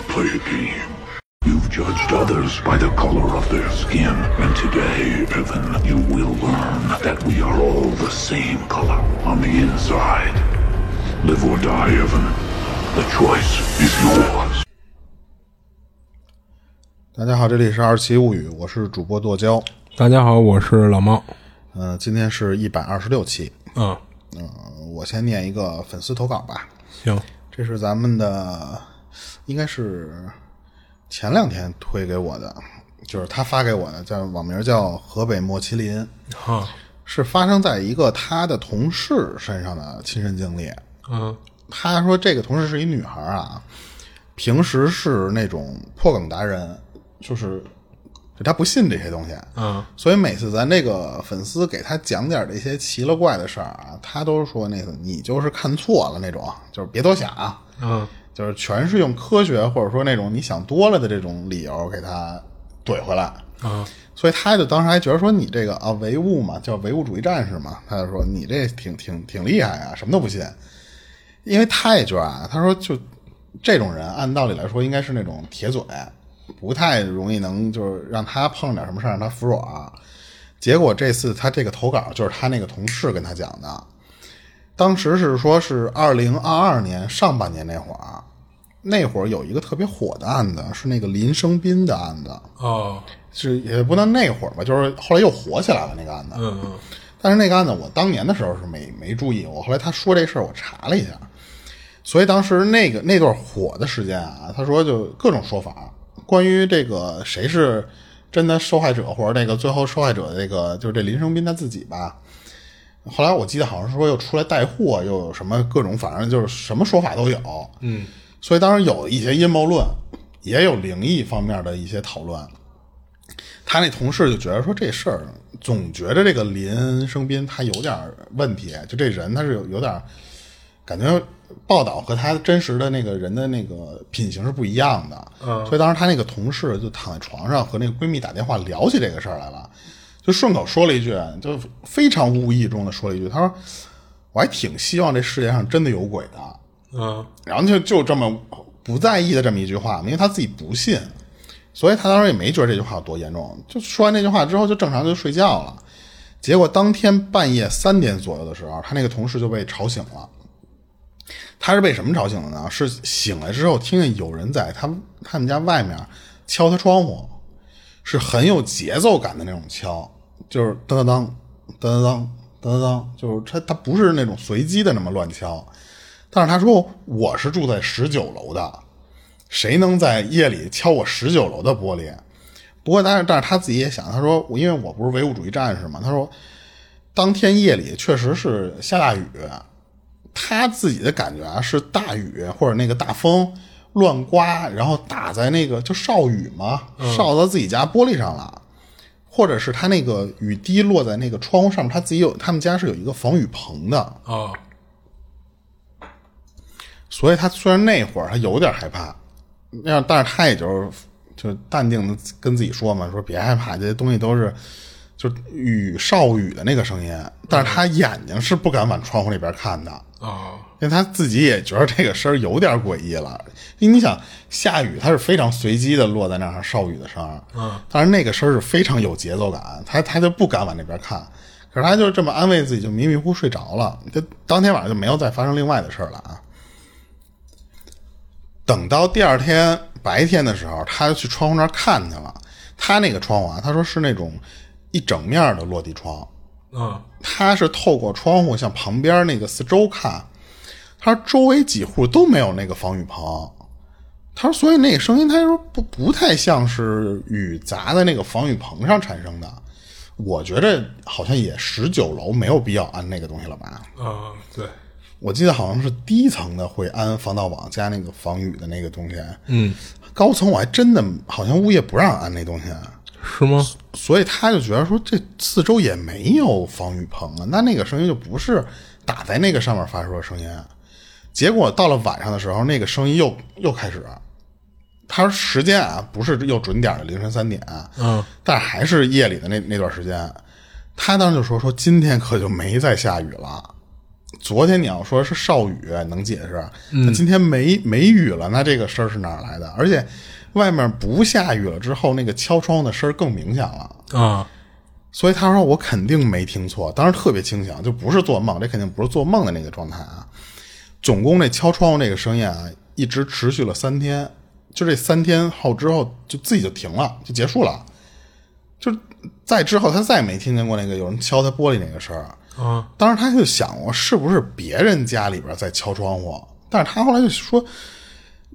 to play a game. You've judged others by the color of their skin, and today, Evan, you will learn that we are all the same color on the inside. Live or die, Evan. The choice is yours. 大家好，这里是二七物语，我是主播剁椒。大家好，我是老猫。呃，今天是一百二十六期。嗯，呃，我先念一个粉丝投稿吧。行，这是咱们的，应该是前两天推给我的，就是他发给我的，叫网名叫河北莫麒麟，好，是发生在一个他的同事身上的亲身经历。嗯。他说这个同事是一女孩啊，平时是那种破梗达人，就是他不信这些东西，嗯。所以每次咱这个粉丝给他讲点这些奇了怪的事儿啊，他都说那个你就是看错了那种，就是别多想啊，嗯就是全是用科学或者说那种你想多了的这种理由给他怼回来。啊所以他就当时还觉得说你这个啊唯物嘛，叫唯物主义战士嘛，他就说你这挺挺挺厉害啊，什么都不信。因为他也觉得啊，他说就这种人，按道理来说应该是那种铁嘴，不太容易能就是让他碰点什么事儿让他服软。结果这次他这个投稿就是他那个同事跟他讲的，当时是说是二零二二年上半年那会儿，那会儿有一个特别火的案子，是那个林生斌的案子。哦，是也不能那会儿吧，就是后来又火起来了那个案子。嗯嗯但是那个案子我当年的时候是没没注意，我后来他说这事儿我查了一下，所以当时那个那段火的时间啊，他说就各种说法，关于这个谁是真的受害者或者那个最后受害者的这个就是这林生斌他自己吧。后来我记得好像是说又出来带货，又有什么各种，反正就是什么说法都有。嗯所以当时有一些阴谋论，也有灵异方面的一些讨论。他那同事就觉得说这事儿总觉得这个林生斌他有点问题，就这人他是有有点感觉报道和他真实的那个人的那个品行是不一样的。嗯所以当时他那个同事就躺在床上和那个闺蜜打电话聊起这个事儿来了，就顺口说了一句，就非常无意中的说了一句，他说：“我还挺希望这世界上真的有鬼的。”嗯然后就就这么不在意的这么一句话，因为他自己不信，所以他当时也没觉得这句话有多严重。就说完这句话之后，就正常就睡觉了。结果当天半夜三点左右的时候，他那个同事就被吵醒了。他是被什么吵醒的呢？是醒来之后听见有人在他他们家外面敲他窗户，是很有节奏感的那种敲，就是噔噔噔噔噔噔噔噔，就是他他不是那种随机的那么乱敲。但是他说我是住在十九楼的，谁能在夜里敲我十九楼的玻璃？不过但是但是他自己也想，他说因为我不是唯物主义战士嘛，他说当天夜里确实是下大雨，他自己的感觉啊是大雨或者那个大风乱刮，然后打在那个就少雨嘛，少到自己家玻璃上了。或者是他那个雨滴落在那个窗户上面，他自己有他们家是有一个防雨棚的，哦所以他虽然那会儿他有点害怕，那样，但是他也就是就淡定的跟自己说嘛，说别害怕，这些东西都是就雨少雨的那个声音。但是他眼睛是不敢往窗户里边看的，哦因为他自己也觉得这个声儿有点诡异了。因为你想下雨，它是非常随机的落在那儿少雨的声儿，嗯，但是那个声儿是非常有节奏感，他他就不敢往那边看。可是他就这么安慰自己，就迷迷糊睡着了。就当天晚上就没有再发生另外的事儿了啊。等到第二天白天的时候，他就去窗户那儿看去了。他那个窗户啊，他说是那种一整面的落地窗，嗯他是透过窗户向旁边那个四周看，他说周围几户都没有那个防雨棚。他说，所以那个声音，他说不不太像是雨砸在那个防雨棚上产生的。我觉得好像也十九楼没有必要安那个东西了吧？啊对，我记得好像是低层的会安防盗网加那个防雨的那个东西，嗯，高层我还真的好像物业不让安那东西，是吗？所以他就觉得说这四周也没有防雨棚啊，那那个声音就不是打在那个上面发出的声音。结果到了晚上的时候，那个声音又又开始，他说时间啊不是又准点的凌晨三点，嗯，但还是夜里的那那段时间，他当时就说说今天可就没再下雨了，昨天你要说是少雨能解释，那今天没没雨了，那这个声儿是哪儿来的？而且外面不下雨了之后，那个敲窗户的声儿更明显了。啊所以他说我肯定没听错，当时特别清醒，就不是做梦，这肯定不是做梦的那个状态啊。总共那敲窗户那个声音啊，一直持续了三天，就这三天后之后就自己就停了，就结束了。就在之后他再也没听见过那个有人敲他玻璃那个声儿。啊当时他就想过是不是别人家里边在敲窗户，但是他后来就说，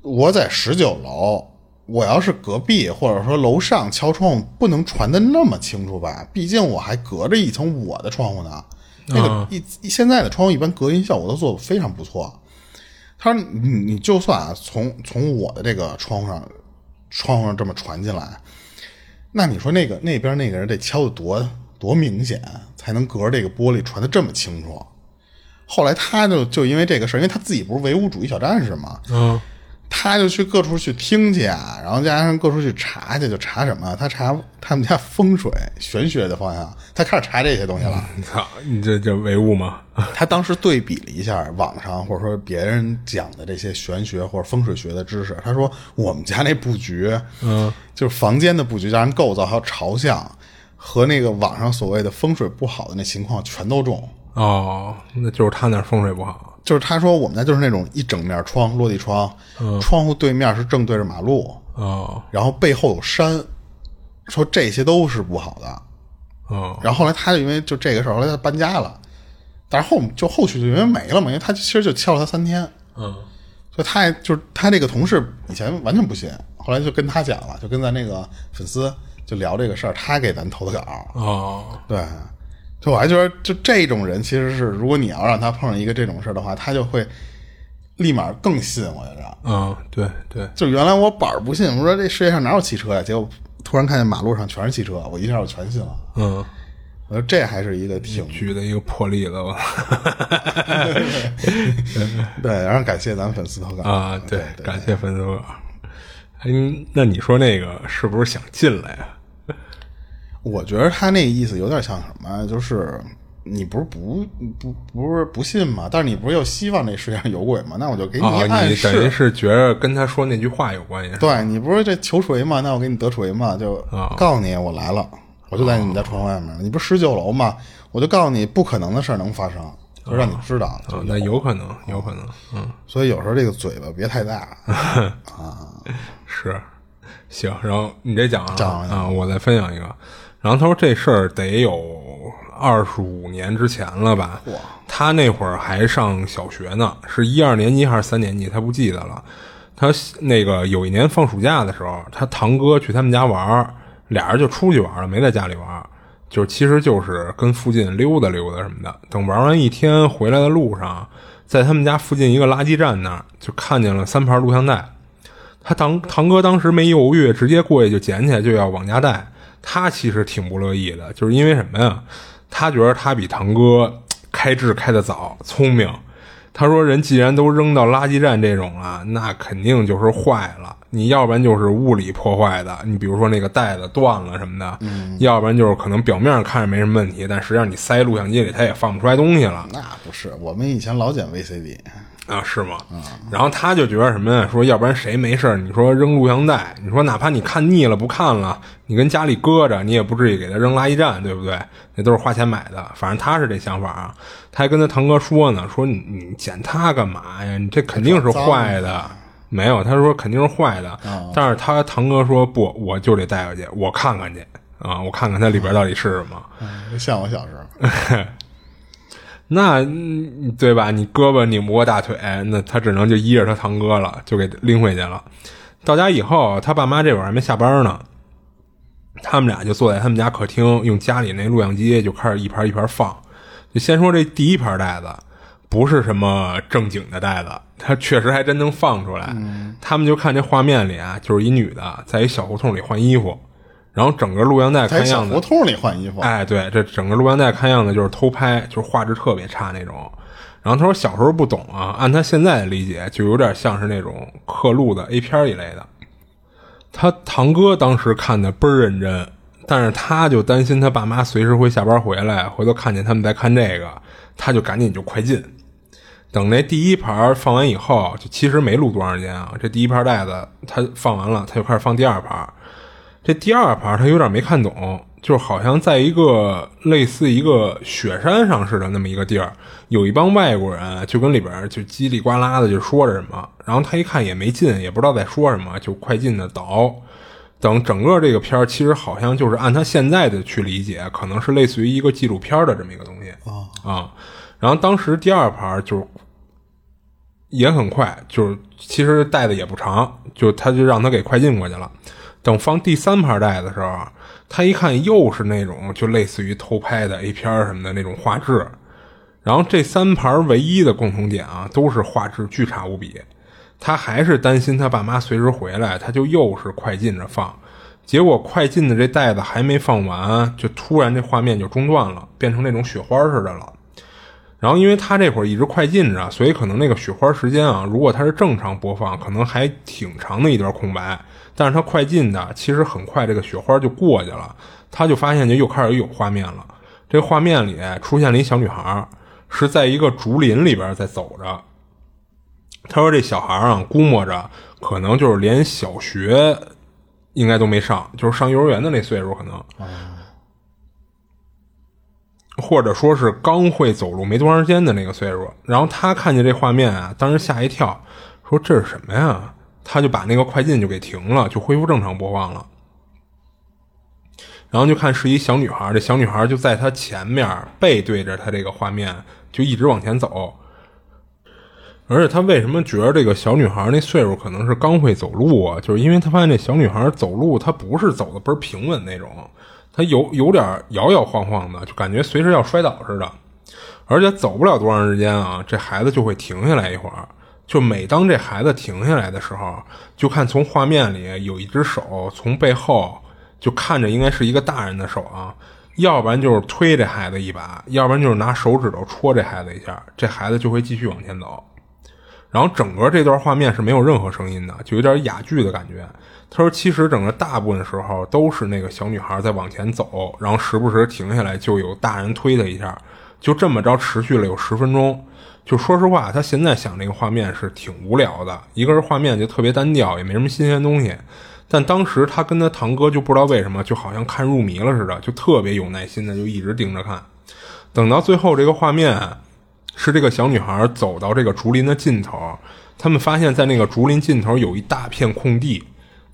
我在十九楼，我要是隔壁或者说楼上敲窗户，不能传的那么清楚吧？毕竟我还隔着一层我的窗户呢。那个一、一现在的窗户一般隔音效果都做的非常不错。他说你你就算啊，从从我的这个窗户上窗户上这么传进来，那你说那个那边那个人得敲的多多明显，才能隔着这个玻璃传的这么清楚？后来他就就因为这个事儿，因为他自己不是唯物主义小战士嘛，嗯他就去各处去听去啊，然后加上各处去查去，就查什么？他查他们家风水玄学的方向，他开始查这些东西了。你操，你这这唯物吗？他当时对比了一下网上或者说别人讲的这些玄学或者风水学的知识，他说我们家那布局，嗯，就是房间的布局加上构造还有朝向，和那个网上所谓的风水不好的那情况全都中。哦，那就是他那儿风水不好。就是他说我们家就是那种一整面窗落地窗，窗户对面是正对着马路，哦然后背后有山，说这些都是不好的。哦然后后来他就因为就这个事儿，后来他搬家了，但是后就后续就因为没了嘛，因为他其实就敲了他三天，嗯所以他也就是他这个同事以前完全不信，后来就跟他讲了，就跟咱那个粉丝就聊这个事儿，他给咱投的稿，哦对，就我还觉得就这种人其实是，如果你要让他碰上一个这种事儿的话，他就会立马更信，我觉着。嗯，对对，就原来我板儿不信，我说这世界上哪有汽车呀？结果突然看见马路上全是汽车，我一下我全信了。嗯，我说这还是一个挺举的一个破例子吧。对，然后感谢咱粉丝投稿啊，对对，感谢粉丝投稿。哎，那你说那个是不是想进来啊？我觉得他那个意思有点像什么，就是你不是不不不是不信吗？但是你不是又希望这世界上有鬼吗？那我就给你啊，暗你等于示。是觉着跟他说那句话有关系？对你不是这求锤吗？那我给你得锤嘛，就啊告诉你我来了，我就在你们家窗外面。你不是十九楼吗？我就告诉你不可能的事儿能发生，就让你知道。那有可能，有可能，嗯，所以有时候这个嘴巴别太大 啊。是，行。然后你这讲啊我再分享一个。然后他说这事儿得有二十五年之前了吧？他那会儿还上小学呢，是一二年级还是三年级？他不记得了。他那个有一年放暑假的时候，他堂哥去他们家玩，俩人就出去玩了，没在家里玩儿。就其实就是跟附近溜达溜达什么的。等玩完一天回来的路上，在他们家附近一个垃圾站那儿，就看见了三盘录像带。他堂堂哥当时没犹豫，直接过去就捡起来就要往家带。他其实挺不乐意的，就是因为什么呀？他觉得他比堂哥开智开得早，聪明。他说：“人既然都扔到垃圾站这种了，那肯定就是坏了。你要不然就是物理破坏的，你比如说那个带子断了什么的；要不然就是可能表面上看着没什么问题，但实际上你塞录像机里，它也放不出来东西了。”那不是，我们以前老捡 VCD，啊，是吗？然后他就觉得什么呀？说要不然谁没事儿你说扔录像带，你说哪怕你看腻了不看了，你跟家里搁着，你也不至于给他扔垃圾站，对不对？那都是花钱买的。反正他是这想法啊。他还跟他堂哥说呢，说你你捡它干嘛呀？你这肯定是坏的。没有，他说肯定是坏的。但是他堂哥说不，我就得带回去，我看看去啊，我看看它里边到底是什么。嗯像我小时候。那嗯对吧？你胳膊拧不过大腿，那他只能就依着他堂哥了，就给拎回去了。到家以后，他爸妈这会儿还没下班呢，他们俩就坐在他们家客厅，用家里那录像机就开始一盘一盘放。就先说这第一盘带子，不是什么正经的袋子，它确实还真能放出来。他们就看这画面里啊，就是一女的在一小胡同里换衣服，然后整个录像带看样子小胡同里换衣服，哎，对，这整个录像带看样子就是偷拍，就是画质特别差那种。然后他说小时候不懂啊，按他现在的理解，就有点像是那种刻录的 A 片一类的。他堂哥当时看的倍儿认真，但是他就担心他爸妈随时会下班回来，回头看见他们在看这个，他就赶紧就快进，等那第一盘放完以后，就其实没录多长时间啊。这第一盘带子他放完了，他就开始放第二盘。这第二盘他有点没看懂，就是好像在一个类似一个雪山上似的那么一个地儿，有一帮外国人就跟里边就叽里呱啦的就说着什么。然后他一看也没劲，也不知道在说什么，就快进的倒。等整个这个片儿，其实好像就是按他现在的去理解，可能是类似于一个纪录片的这么一个东西啊。然后当时第二盘就是。也很快，就是其实带的也不长，就他就让他给快进过去了。等放第三盘带的时候，他一看又是那种就类似于偷拍的 A 片什么的那种画质。然后这三盘唯一的共同点啊，都是画质巨差无比。他还是担心他爸妈随时回来，他就又是快进着放。结果快进的这袋子还没放完，就突然这画面就中断了，变成那种雪花似的了。然后，因为他这会儿一直快进着，所以可能那个雪花时间啊，如果它是正常播放，可能还挺长的一段空白。但是它快进的，其实很快这个雪花就过去了，他就发现就又开始有画面了。这画面里出现了一小女孩，是在一个竹林里边在走着。他说这小孩啊，估摸着可能就是连小学应该都没上，就是上幼儿园的那岁数可能。或者说是刚会走路没多长时间的那个岁数，然后他看见这画面啊，当时吓一跳，说这是什么呀？他就把那个快进就给停了，就恢复正常播放了。然后就看是一小女孩，这小女孩就在他前面背对着他这个画面，就一直往前走。而且他为什么觉得这个小女孩那岁数可能是刚会走路啊？就是因为他发现这小女孩走路，她不是走的倍儿平稳那种。他有有点摇摇晃晃的，就感觉随时要摔倒似的，而且走不了多长时间啊，这孩子就会停下来一会儿。就每当这孩子停下来的时候，就看从画面里有一只手从背后就看着应该是一个大人的手啊，要不然就是推这孩子一把，要不然就是拿手指头戳这孩子一下，这孩子就会继续往前走。然后整个这段画面是没有任何声音的，就有点哑剧的感觉。他说：“其实整个大部分时候都是那个小女孩在往前走，然后时不时停下来，就有大人推她一下，就这么着持续了有十分钟。就说实话，他现在想那个画面是挺无聊的，一个是画面就特别单调，也没什么新鲜东西。但当时他跟他堂哥就不知道为什么，就好像看入迷了似的，就特别有耐心的就一直盯着看。等到最后这个画面是这个小女孩走到这个竹林的尽头，他们发现在那个竹林尽头有一大片空地。”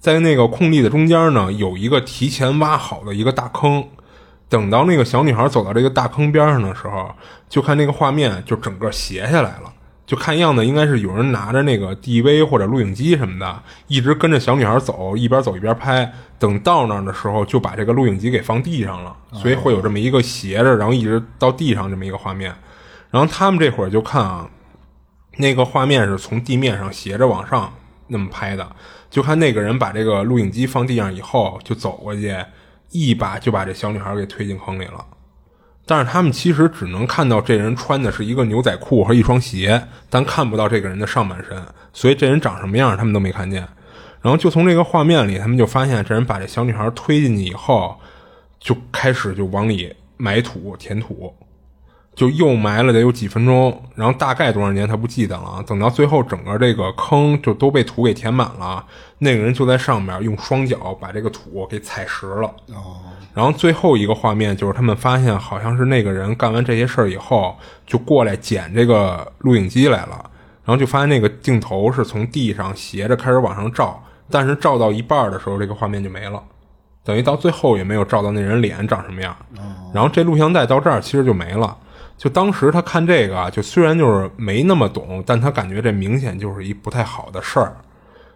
在那个空地的中间呢，有一个提前挖好的一个大坑。等到那个小女孩走到这个大坑边上的时候，就看那个画面就整个斜下来了。就看样子应该是有人拿着那个 DV 或者录影机什么的，一直跟着小女孩走，一边走一边拍。等到那儿的时候，就把这个录影机给放地上了，所以会有这么一个斜着，然后一直到地上这么一个画面。然后他们这会儿就看啊，那个画面是从地面上斜着往上那么拍的。就看那个人把这个录影机放地上以后，就走过去，一把就把这小女孩给推进坑里了。但是他们其实只能看到这人穿的是一个牛仔裤和一双鞋，但看不到这个人的上半身，所以这人长什么样他们都没看见。然后就从这个画面里，他们就发现这人把这小女孩推进去以后，就开始就往里埋土填土。就又埋了得有几分钟，然后大概多少年他不记得了。等到最后整个这个坑就都被土给填满了，那个人就在上面用双脚把这个土给踩实了。哦。然后最后一个画面就是他们发现好像是那个人干完这些事儿以后就过来捡这个录影机来了，然后就发现那个镜头是从地上斜着开始往上照，但是照到一半的时候这个画面就没了，等于到最后也没有照到那人脸长什么样。哦。然后这录像带到这儿其实就没了。就当时他看这个，就虽然就是没那么懂，但他感觉这明显就是一不太好的事儿。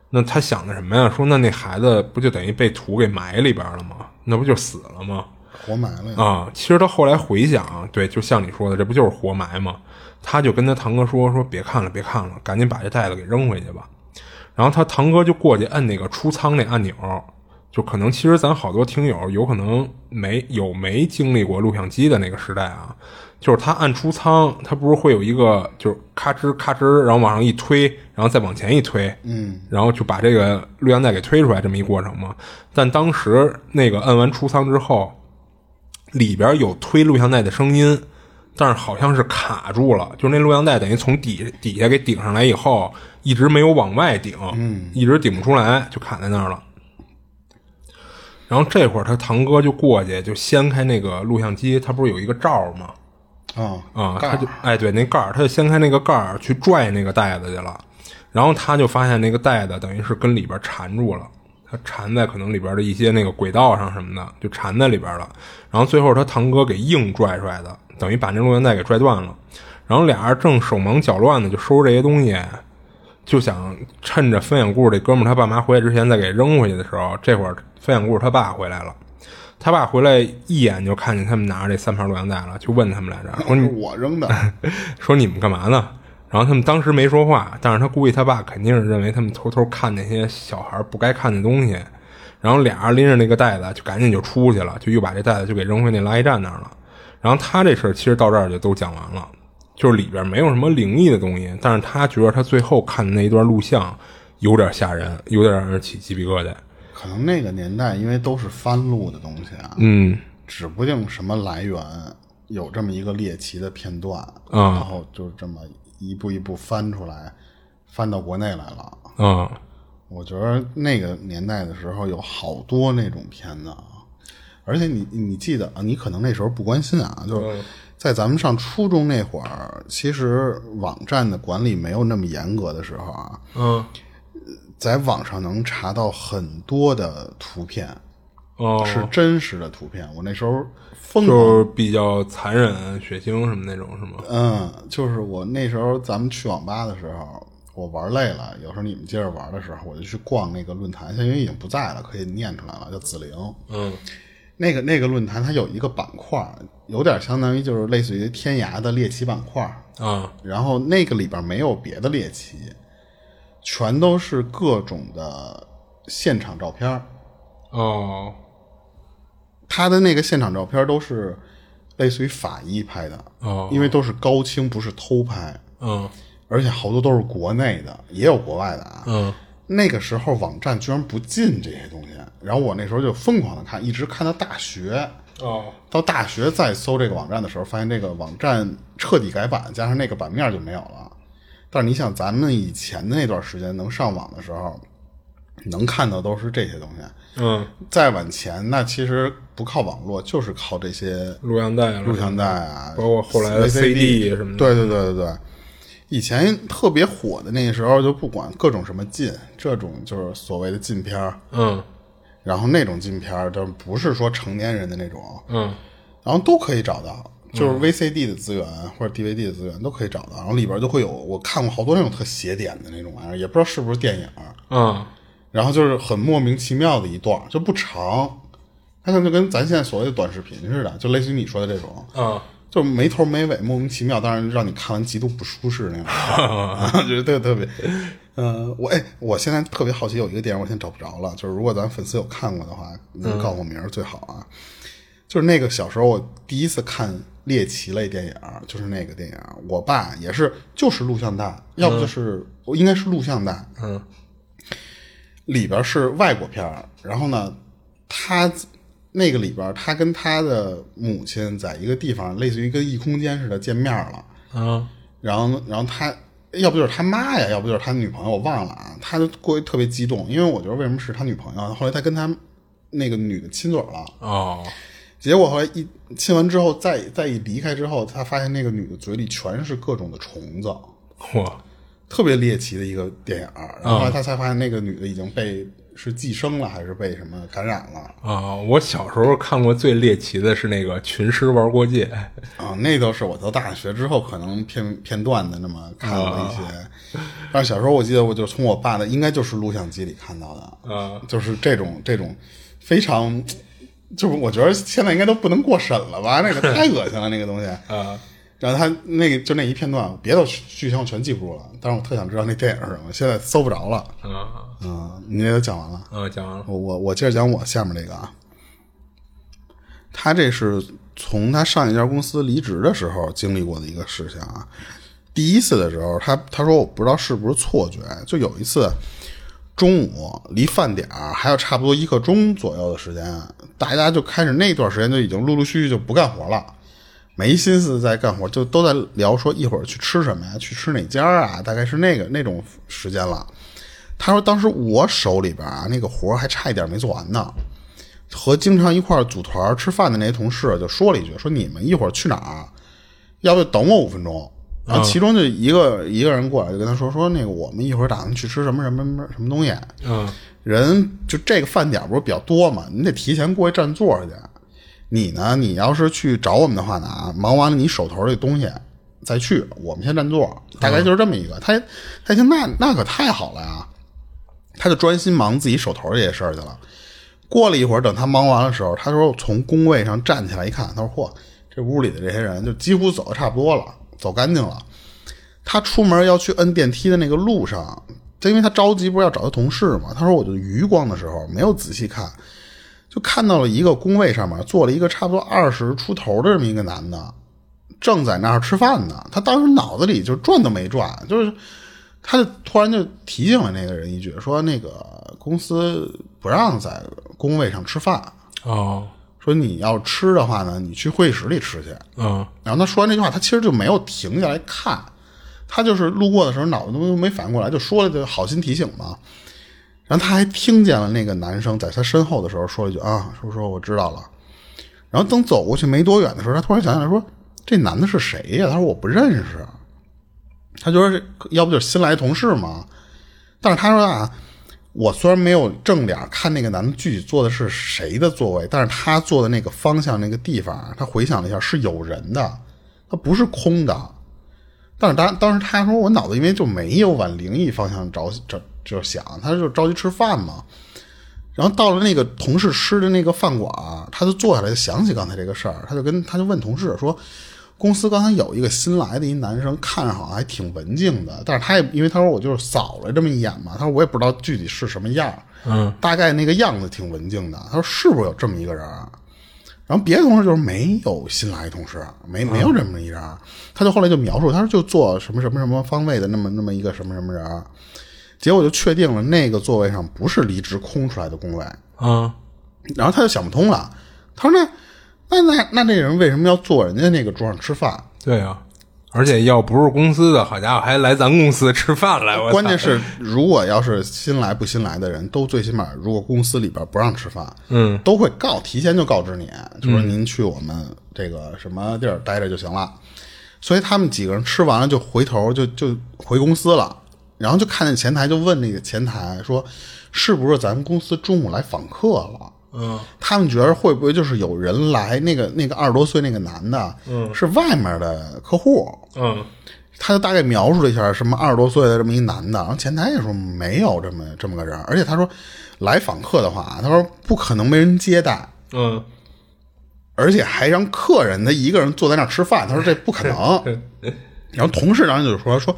那他想的什么呀？说那那孩子不就等于被土给埋里边了吗？那不就死了吗？活埋了啊！其实他后来回想，对，就像你说的，这不就是活埋吗？他就跟他堂哥说：“说别看了，别看了，赶紧把这袋子给扔回去吧。”然后他堂哥就过去摁那个出仓那按钮，就可能其实咱好多听友有可能没有没经历过录像机的那个时代啊。就是他按出仓，它不是会有一个，就是咔吱咔吱，然后往上一推，然后再往前一推，嗯，然后就把这个录像带给推出来这么一过程嘛。但当时那个按完出仓之后，里边有推录像带的声音，但是好像是卡住了，就是那录像带等于从底底下给顶上来以后，一直没有往外顶，嗯，一直顶不出来，就卡在那儿了。然后这会儿他堂哥就过去，就掀开那个录像机，他不是有一个罩吗？啊啊，他就哎对，那盖儿，他就掀开那个盖儿去拽那个袋子去了。然后他就发现那个袋子等于是跟里边缠住了，他缠在可能里边的一些那个轨道上什么的，就缠在里边了。然后最后他堂哥给硬拽出来的，等于把那录像带给拽断了。然后俩人正手忙脚乱的就收拾这些东西。就想趁着分享故事这哥们儿他爸妈回来之前再给扔回去的时候，这会儿分享故事他爸回来了，他爸回来一眼就看见他们拿着这三盘录像带了，就问他们来着，说你我扔的，说你们干嘛呢？然后他们当时没说话，但是他估计他爸肯定是认为他们偷偷看那些小孩不该看的东西，然后俩人拎着那个袋子就赶紧就出去了，就又把这袋子就给扔回那垃圾站那儿了。然后他这事儿其实到这儿就都讲完了。就是里边没有什么灵异的东西，但是他觉得他最后看的那一段录像有点吓人，有点让人起鸡皮疙瘩。可能那个年代因为都是翻录的东西啊，嗯，指不定什么来源，有这么一个猎奇的片段，然后就这么一步一步翻出来，翻到国内来了。嗯，我觉得那个年代的时候有好多那种片子，而且你你记得啊，你可能那时候不关心啊，就是。在咱们上初中那会儿，其实网站的管理没有那么严格的时候啊，嗯，在网上能查到很多的图片，哦，是真实的图片。我那时候疯就是比较残忍、血腥什么那种，是吗？嗯，就是我那时候咱们去网吧的时候，我玩累了，有时候你们接着玩的时候，我就去逛那个论坛，现在因为已经不在了，可以念出来了，叫紫菱。嗯。那个那个论坛它有一个板块，有点相当于就是类似于天涯的猎奇板块啊。然后那个里边没有别的猎奇，全都是各种的现场照片哦，他的那个现场照片都是类似于法医拍的哦，因为都是高清，不是偷拍。嗯，而且好多都是国内的，也有国外的啊。嗯。那个时候网站居然不进这些东西，然后我那时候就疯狂的看，一直看到大学。哦，到大学再搜这个网站的时候，发现这个网站彻底改版，加上那个版面就没有了。但是你想，咱们以前的那段时间能上网的时候，能看到都是这些东西。嗯，再往前，那其实不靠网络，就是靠这些录像带、录像带啊，包括后来的 CD 什么的。对对对对对。以前特别火的那时候，就不管各种什么禁，这种就是所谓的禁片儿，嗯，然后那种禁片儿，就不是说成年人的那种，嗯，然后都可以找到，就是 VCD 的资源或者 DVD 的资源都可以找到，然后里边就会有我看过好多那种特邪点的那种玩意儿，也不知道是不是电影，嗯，然后就是很莫名其妙的一段，就不长，它可能就跟咱现在所谓的短视频似的，就类似于你说的这种，嗯。就没头没尾，莫名其妙，当然让你看完极度不舒适那种，觉得特特别。嗯，我哎，我现在特别好奇，有一个电影我现在找不着了，就是如果咱粉丝有看过的话，能告诉我名儿最好啊。就是那个小时候我第一次看猎奇类电影，就是那个电影，我爸也是，就是录像带，要不就是我应该是录像带，嗯，里边是外国片儿，然后呢，他。那个里边，他跟他的母亲在一个地方，类似于跟异空间似的见面了。嗯，然后，然后他要不就是他妈呀，要不就是他女朋友，我忘了啊。他就过于特别激动，因为我觉得为什么是他女朋友？后来他跟他那个女的亲嘴了。哦，结果后来一亲完之后，再再一离开之后，他发现那个女的嘴里全是各种的虫子。哇，特别猎奇的一个电影。然后后来他才发现那个女的已经被。是寄生了还是被什么感染了啊？我小时候看过最猎奇的是那个《群尸玩过界》啊，那都是我到大学之后可能片片段的那么看过一些。但是小时候我记得，我就从我爸的应该就是录像机里看到的啊，就是这种这种非常，就是我觉得现在应该都不能过审了吧？那个太恶心了，那个东西 啊。然后他那个就那一片段，别的剧情我全记不住了，但是我特想知道那电影是什么，现在搜不着了。啊，嗯，你那都讲完了。嗯，讲完了。我我我接着讲我下面这个啊，他这是从他上一家公司离职的时候经历过的一个事情啊。第一次的时候，他他说我不知道是不是错觉，就有一次中午离饭点还有差不多一刻钟左右的时间，大家就开始那段时间就已经陆陆续续就不干活了。没心思在干活，就都在聊说一会儿去吃什么呀，去吃哪家啊，大概是那个那种时间了。他说当时我手里边啊那个活还差一点没做完呢，和经常一块组团吃饭的那些同事就说了一句，说你们一会儿去哪儿，要不就等我五分钟。然后其中就一个一个人过来就跟他说说那个我们一会儿打算去吃什么什么什么什么东西，嗯。人就这个饭点不是比较多嘛，你得提前过去占座去。你呢，你要是去找我们的话呢，啊，忙完了你手头这东西再去，我们先占座，大概就是这么一个。他他一听那那可太好了呀，他就专心忙自己手头这些事儿去了。过了一会儿，等他忙完的时候，他说从工位上站起来一看，他说嚯，这屋里的这些人就几乎走的差不多了，走干净了。他出门要去摁电梯的那个路上，就因为他着急，不是要找他同事嘛。他说我就余光的时候没有仔细看，就看到了一个工位上面坐了一个差不多二十出头的这么一个男的，正在那儿吃饭呢。他当时脑子里就转都没转，就是他就突然就提醒了那个人一句，说那个公司不让在工位上吃饭，哦说你要吃的话呢，你去会议室里吃去。嗯然后他说完这句话，他其实就没有停下来看，他就是路过的时候脑子都没反应过来，就说了句好心提醒嘛。然后他还听见了那个男生在他身后的时候说了一句啊，说说我知道了。然后等走过去没多远的时候，他突然想起来说这男的是谁呀？他说我不认识。他就说这要不就是新来同事嘛。但是他说啊，我虽然没有正脸看那个男的具体坐的是谁的座位，但是他坐的那个方向那个地方，他回想了一下是有人的，他不是空的。但是当当时他说我脑子因为就没有往灵异方向着着就想，他就着急吃饭嘛。然后到了那个同事吃的那个饭馆，他就坐下来就想起刚才这个事儿，他就跟他就问同事说，公司刚才有一个新来的一男生，看着好像还挺文静的，但是他也因为他说我就是扫了这么一眼嘛，他说我也不知道具体是什么样，嗯，大概那个样子挺文静的。他说是不是有这么一个人？然后别的同事就是没有新来的同事，没没有这么一人。他就后来就描述，他说就坐什么什么什么方位的那么那么一个什么什么人，结果就确定了那个座位上不是离职空出来的工位。啊然后他就想不通了，他说那那那那那人为什么要坐人家那个桌上吃饭？对啊，而且要不是公司的，好家伙还来咱公司吃饭来，我关键是，如果要是新来不新来的人，都最起码，如果公司里边不让吃饭，嗯，都会告，提前就告知你，就说您去我们这个什么地儿待着就行了。所以他们几个人吃完了就回头就就回公司了，然后就看见前台就问那个前台说，是不是咱们公司中午来访客了？嗯。他们觉得会不会就是有人来？那个那个二十多岁那个男的，嗯，是外面的客户，嗯。他就大概描述了一下什么二十多岁的这么一男的，然后前台也说没有这么这么个人，而且他说来访客的话，他说不可能没人接待，嗯。而且还让客人他一个人坐在那儿吃饭，他说这不可能。然后同事当时就说说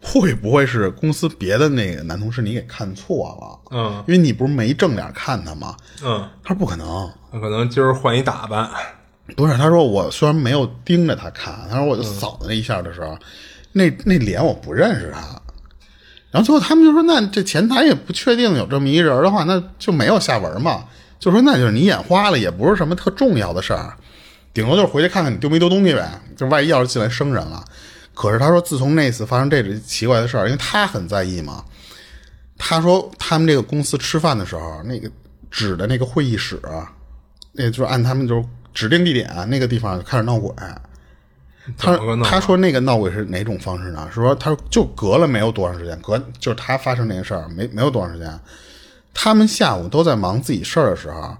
会不会是公司别的那个男同事你给看错了？嗯因为你不是没正脸看他吗？嗯，他说不可能，那可能今儿换一打扮，不是，他说我虽然没有盯着他看，他说我就扫了那一下的时候，那那脸我不认识他。然后最后他们就说，那这前台也不确定有这么一人的话，那就没有下文嘛。就说那就是你眼花了，也不是什么特重要的事儿，顶多就是回去看看你丢没丢东西呗。就万一要是进来生人了。可是他说，自从那次发生这种奇怪的事儿，因为他很在意嘛，他说他们这个公司吃饭的时候，那个指的那个会议室，那就是按他们就是指定地点那个地方开始闹鬼。他他说那个闹鬼是哪种方式呢？是说他说就隔了没有多长时间，隔就是他发生那个事儿没没有多长时间，他们下午都在忙自己事儿的时候，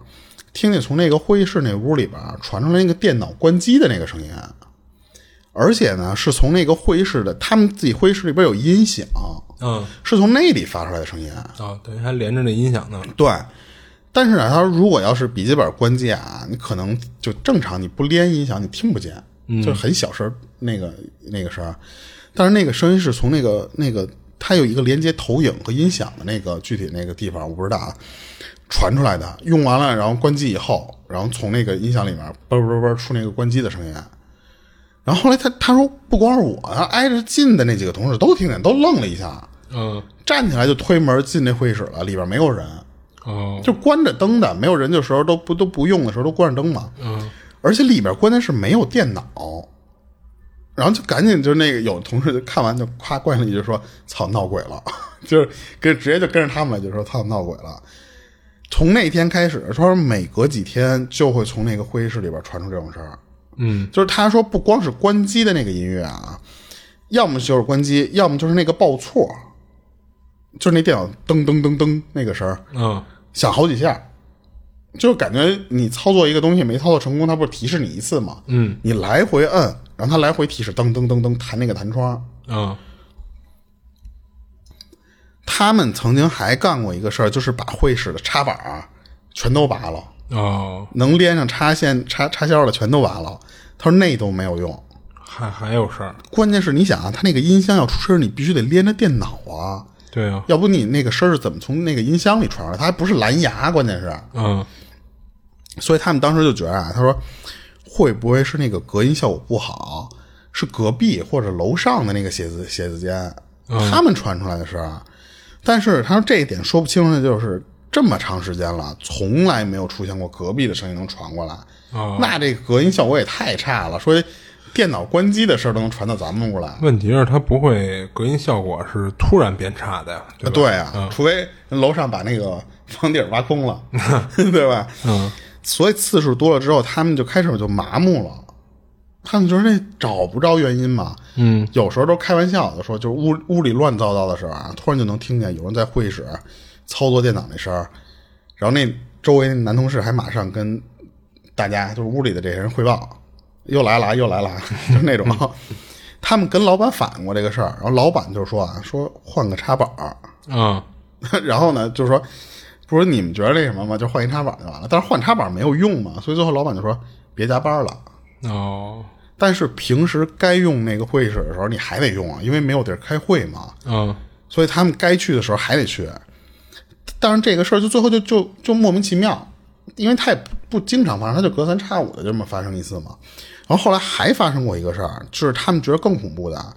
听见从那个会议室那屋里边传出来那个电脑关机的那个声音，而且呢是从那个会议室的他们自己会议室里边有音响，嗯。是从那里发出来的声音。啊，等于还连着那音响呢，对，但是呢，他说如果要是笔记本关机啊，你可能就正常，你不连音响你听不见，就是很小声那个那个声，但是那个声音是从那个那个它有一个连接投影和音响的那个具体那个地方我不知道啊，传出来的，用完了然后关机以后，然后从那个音响里面嘣嘣嘣出那个关机的声音。然后后来他他说不光是我，他挨着近的那几个同事都听见，都愣了一下，嗯站起来就推门进那会议室了，里边没有人。哦就关着灯的，没有人的时候都不都不用的时候都关着灯嘛。嗯而且里边关键是没有电脑，然后就赶紧就那个有同事就看完就夸关上一句说：“操，闹鬼了！” 就是跟直接就跟着他们，就说：“操，闹鬼了。”从那天开始，他说每隔几天就会从那个会议室里边传出这种声儿。嗯，就是他说不光是关机的那个音乐啊，要么就是关机，要么就是那个报错，就是那电脑噔噔噔噔那个声儿，嗯。响好几下，就是感觉你操作一个东西没操作成功，它不是提示你一次吗？嗯，你来回摁，然后它来回提示噔噔噔噔弹那个弹窗。嗯。他们曾经还干过一个事儿，就是把会议室的插板儿全都拔了，哦，能连上插线、插插销的全都完了。他说那都没有用。还还有事儿，关键是你想啊，他那个音箱要出声，你必须得连着电脑啊，对啊，要不你那个声儿是怎么从那个音箱里传出来？它还不是蓝牙，关键是，嗯所以他们当时就觉得啊，他说会不会是那个隔音效果不好，是隔壁或者楼上的那个写字写字间、他们传出来的声儿？但是他说这一点说不清楚的就是这么长时间了，从来没有出现过隔壁的声音能传过来，哦那这个隔音效果也太差了，说电脑关机的事儿都能传到咱们屋来。问题是它不会隔音效果是突然变差的呀，对啊，除非楼上把那个房顶挖空了，对吧？嗯，所以次数多了之后，他们就开始就麻木了。他们觉得这找不着原因嘛，嗯，有时候都开玩笑的说，就是屋屋里乱糟糟的时候啊，突然就能听见有人在会议室操作电脑那声儿，然后那周围男同事还马上跟大家就是屋里的这些人汇报，又来了啊，又来了啊，就那种。他们跟老板反映过这个事儿，然后老板就说啊，说换个插板儿，嗯 然后呢，就是说，不是你们觉得那什么吗？就换一插板就完了。但是换插板没有用嘛，所以最后老板就说别加班了。哦但是平时该用那个会议室的时候，你还得用啊，因为没有地儿开会嘛，嗯所以他们该去的时候还得去。但是这个事儿就最后就就就莫名其妙，因为他也不不经常发生，他就隔三差五的就这么发生一次嘛。然后后来还发生过一个事儿，就是他们觉得更恐怖的，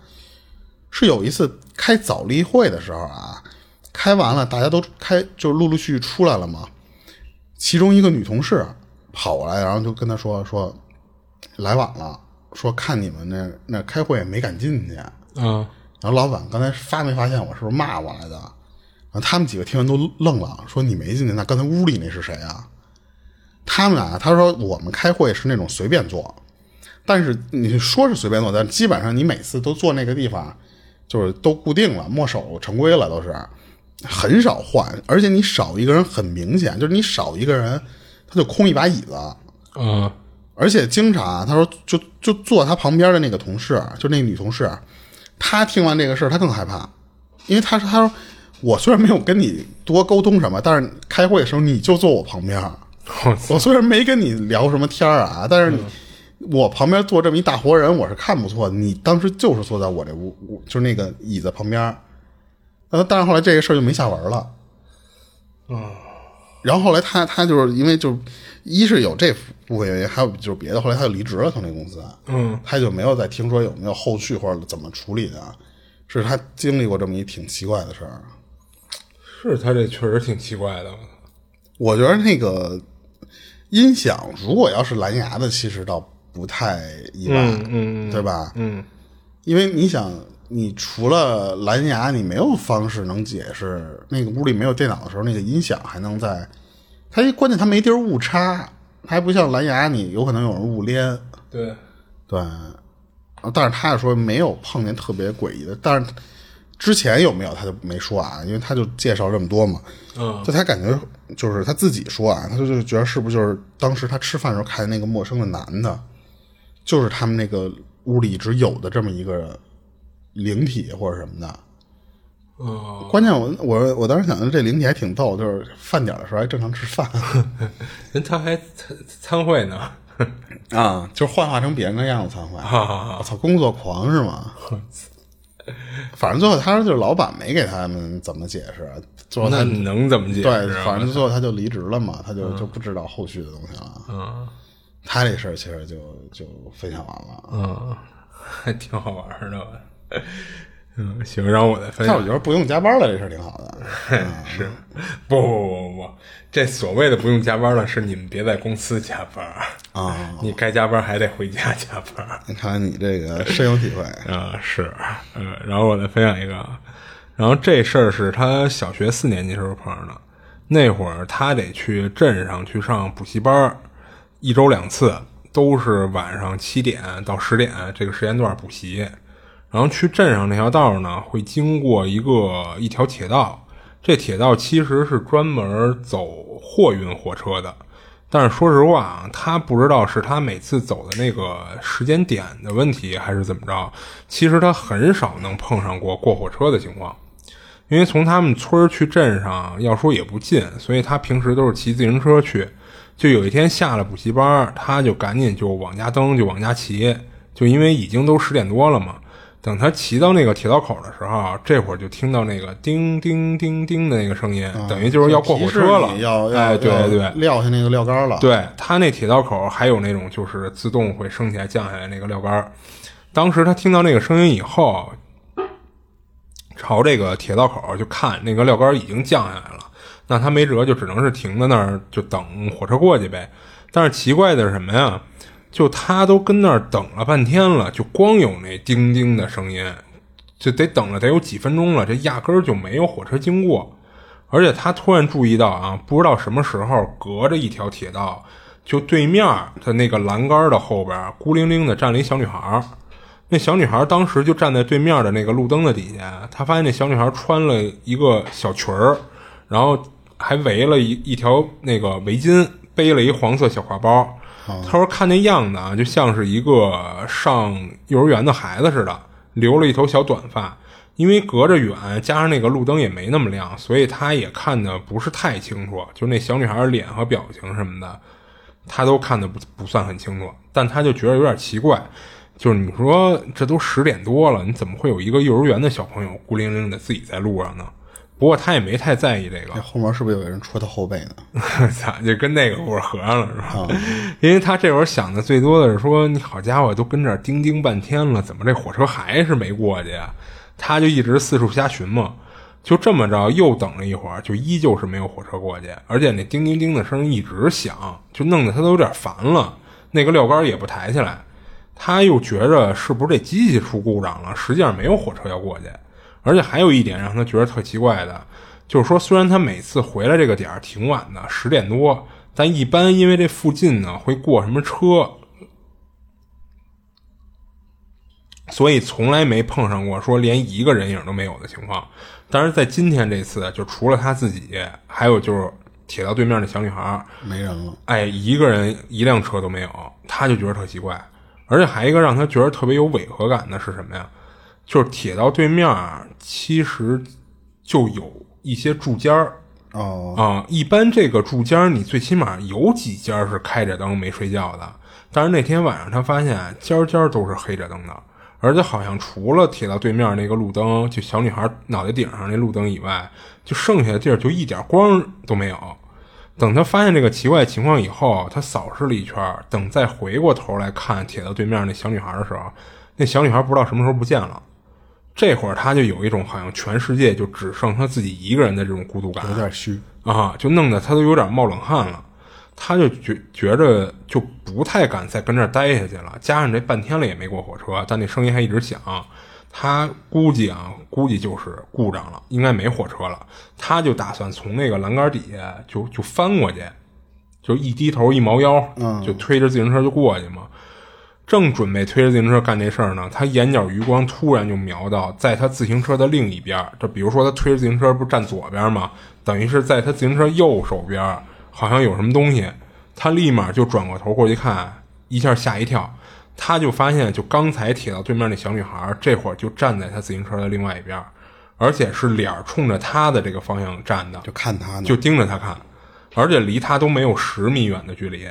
是有一次开早例会的时候啊，开完了大家都开就陆陆续续出来了嘛，其中一个女同事跑过来，然后就跟他说说来晚了，说看你们那那开会没敢进去。嗯然后老板刚才发没发现我是不是骂我来的？然后他们几个听完都愣了，说你没进去，那刚才屋里那是谁啊？他们啊，他说我们开会是那种随便坐，但是你说是随便坐，但基本上你每次都坐那个地方，就是都固定了，墨守成规了，都是很少换，而且你少一个人很明显，就是你少一个人，他就空一把椅子。嗯而且经常啊，他说就就坐他旁边的那个同事，就那女同事，她听完这个事儿，她更害怕，因为她说她说我虽然没有跟你多沟通什么，但是开会的时候你就坐我旁边，我虽然没跟你聊什么天儿啊，但是、我旁边坐这么一大活人，我是看不错的。你当时就是坐在我这屋屋，就是那个椅子旁边，呃，但是后来这个事儿就没下文了。然后后来他他就是因为就一是有这部分原因，还有就是别的，后来他就离职了，从那公司，嗯，他就没有再听说有没有后续或者怎么处理的，是他经历过这么一挺奇怪的事儿。是他这确实挺奇怪的。我觉得那个音响如果要是蓝牙的，其实倒不太意外，嗯嗯对吧？嗯因为你想，你除了蓝牙，你没有方式能解释那个屋里没有电脑的时候，那个音响还能在。它一关键它没地儿误插，它还不像蓝牙，你有可能有人误连。对，对，但是他也说没有碰见特别诡异的，但是之前有没有他就没说啊，因为他就介绍这么多嘛。嗯就他感觉就是他自己说啊，他就是觉得是不是就是当时他吃饭的时候看见那个陌生的男的，就是他们那个屋里一直有的这么一个灵体或者什么的。嗯，关键我我我当时想的这灵体还挺逗，就是饭点的时候还正常吃饭 人他还参参会呢。啊，就是幻化成别人的样子参会。啊我操，工作狂是吗？反正最后他说就是老板没给他们怎么解释，最后他那能怎么解释啊？对，反正最后他就离职了嘛，他就就不知道后续的东西了。嗯他这事儿其实就就分享完了。嗯，还挺好玩的吧。嗯，行，然后我再分享但我。觉得不用加班了，这事儿挺好的。是，不不不不不，这所谓的不用加班了，是你们别在公司加班啊，你该加班还得回家加班。你看你这个深有体会。啊，是，嗯，然后我再分享一个，然后这事儿是他小学四年级时候碰上的，那会儿他得去镇上去上补习班儿，一周两次，都是晚上七点到十点这个时间段补习，然后去镇上那条道呢，会经过一个一条铁道，这铁道其实是专门走货运火车的。但是说实话啊，他不知道是他每次走的那个时间点的问题，还是怎么着。其实他很少能碰上过过火车的情况，因为从他们村儿去镇上，要说也不近，所以他平时都是骑自行车去。就有一天下了补习班，他就赶紧就往家蹬，就往家骑，就因为已经都十点多了嘛。等他骑到那个铁道口的时候，这会儿就听到那个叮叮叮叮的那个声音，等于就是要过火车了。要要哎，对要对，撂下那个撂杆了。对他那铁道口还有那种就是自动会升起来降下来那个撂杆儿。当时他听到那个声音以后，朝这个铁道口就看那个撂杆已经降下来了，那他没辙，就只能是停在那儿就等火车过去呗。但是奇怪的是什么呀？就他都跟那儿等了半天了，就光有那叮叮的声音，就得等了得有几分钟了，这压根儿就没有火车经过。而且他突然注意到啊，不知道什么时候隔着一条铁道，就对面的那个栏杆的后边，孤零零的站了一小女孩。那小女孩当时就站在对面的那个路灯的底下，他发现那小女孩穿了一个小裙儿，然后还围了一一条那个围巾，背了一黄色小挎包。他说看那样子啊，就像是一个上幼儿园的孩子似的，留了一头小短发。因为隔着远，加上那个路灯也没那么亮，所以他也看的不是太清楚。就那小女孩的脸和表情什么的，他都看的不不算很清楚。但他就觉得有点奇怪，就是你说这都十点多了，你怎么会有一个幼儿园的小朋友孤零零的自己在路上呢？不过他也没太在意这个这，后面是不是有人戳他后背呢？操，就跟那个故事合上了是吧？因为他这会儿想的最多的是说，你好家伙，都跟这儿叮叮半天了，怎么这火车还是没过去呀？他就一直四处瞎寻摸，就这么着又等了一会儿，就依旧是没有火车过去，而且那叮叮叮的声音一直响，就弄得他都有点烦了。那个撂杆也不抬起来，他又觉着是不是这机器出故障了？实际上没有火车要过去。而且还有一点让他觉得特奇怪的，就是说，虽然他每次回来这个点儿挺晚的，十点多，但一般因为这附近呢会过什么车，所以从来没碰上过说连一个人影都没有的情况。但是在今天这次，就除了他自己，还有就是铁道对面那小女孩，没人了。哎，一个人一辆车都没有，他就觉得特奇怪。而且还一个让他觉得特别有违和感的是什么呀？就是铁道对面其实就有一些住家儿哦，啊，一般这个住家儿你最起码有几家是开着灯没睡觉的，但是那天晚上他发现家家都是黑着灯的，而且好像除了铁道对面那个路灯，就小女孩脑袋顶上那路灯以外，就剩下的地儿就一点光都没有。等他发现这个奇怪情况以后，他扫视了一圈儿，等再回过头来看铁道对面那小女孩的时候，那小女孩不知道什么时候不见了。这会儿他就有一种好像全世界就只剩他自己一个人的这种孤独感，有点虚。啊，就弄得他都有点冒冷汗了。他就觉觉着就不太敢再跟这儿待下去了。加上这半天了也没过火车，但那声音还一直响。他估计啊，估计就是故障了，应该没火车了。他就打算从那个栏杆底下就就翻过去，就一低头一猫腰，就推着自行车就过去嘛。正准备推着自行车干这事儿呢，他眼角余光突然就瞄到，在他自行车的另一边，就比如说他推着自行车不是站左边吗？等于是在他自行车右手边，好像有什么东西。他立马就转过头过去看，一下吓一跳，他就发现，就刚才铁到对面那小女孩，这会儿就站在他自行车的另外一边，而且是脸冲着他的这个方向站的，就看他呢，就盯着他看，而且离他都没有十米远的距离。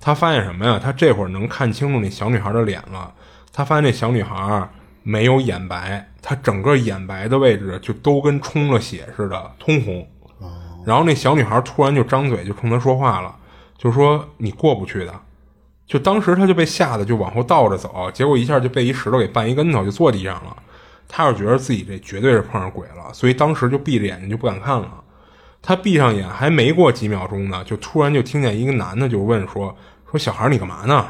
他发现什么呀？他这会儿能看清楚那小女孩的脸了。他发现那小女孩没有眼白，她整个眼白的位置就都跟充了血似的通红。然后那小女孩突然就张嘴就冲他说话了，就说你过不去的。就当时他就被吓得就往后倒着走，结果一下就被一石头给绊一跟头，就坐地上了。他就觉得自己这绝对是碰上鬼了，所以当时就闭着眼睛就不敢看了。他闭上眼还没过几秒钟呢，就突然就听见一个男的就问说：“说小孩你干嘛呢？”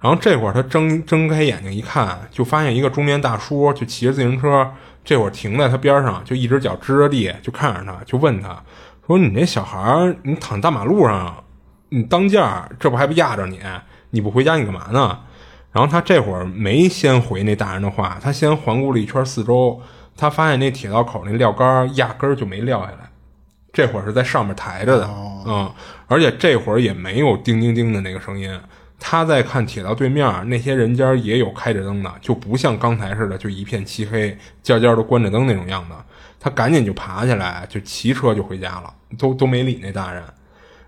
然后这会儿他睁睁开眼睛一看，就发现一个中年大叔就骑着自行车，这会儿停在他边上，就一只脚支着地，就看着他，就问他说：“你这小孩你躺大马路上，你当间这不还不压着你？你不回家你干嘛呢？”然后他这会儿没先回那大人的话，他先环顾了一圈四周，他发现那铁道口那料杆压根儿就没撂下来。这会儿是在上面抬着的，嗯，而且这会儿也没有叮叮叮的那个声音。他在看铁道对面那些人家也有开着灯的，就不像刚才似的就一片漆黑，家家都关着灯那种样子。他赶紧就爬起来，就骑车就回家了，都都没理那大人。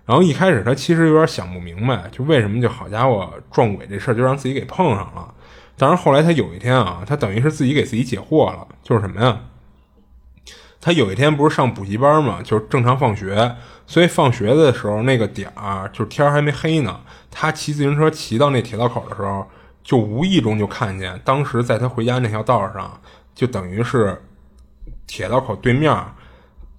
然后一开始他其实有点想不明白，就为什么就好家伙撞鬼这事儿就让自己给碰上了。但是后来他有一天啊，他等于是自己给自己解惑了，就是什么呀？他有一天不是上补习班嘛，就是正常放学，所以放学的时候那个点儿，就是天还没黑呢。他骑自行车骑到那铁道口的时候，就无意中就看见，当时在他回家那条道上，就等于是铁道口对面，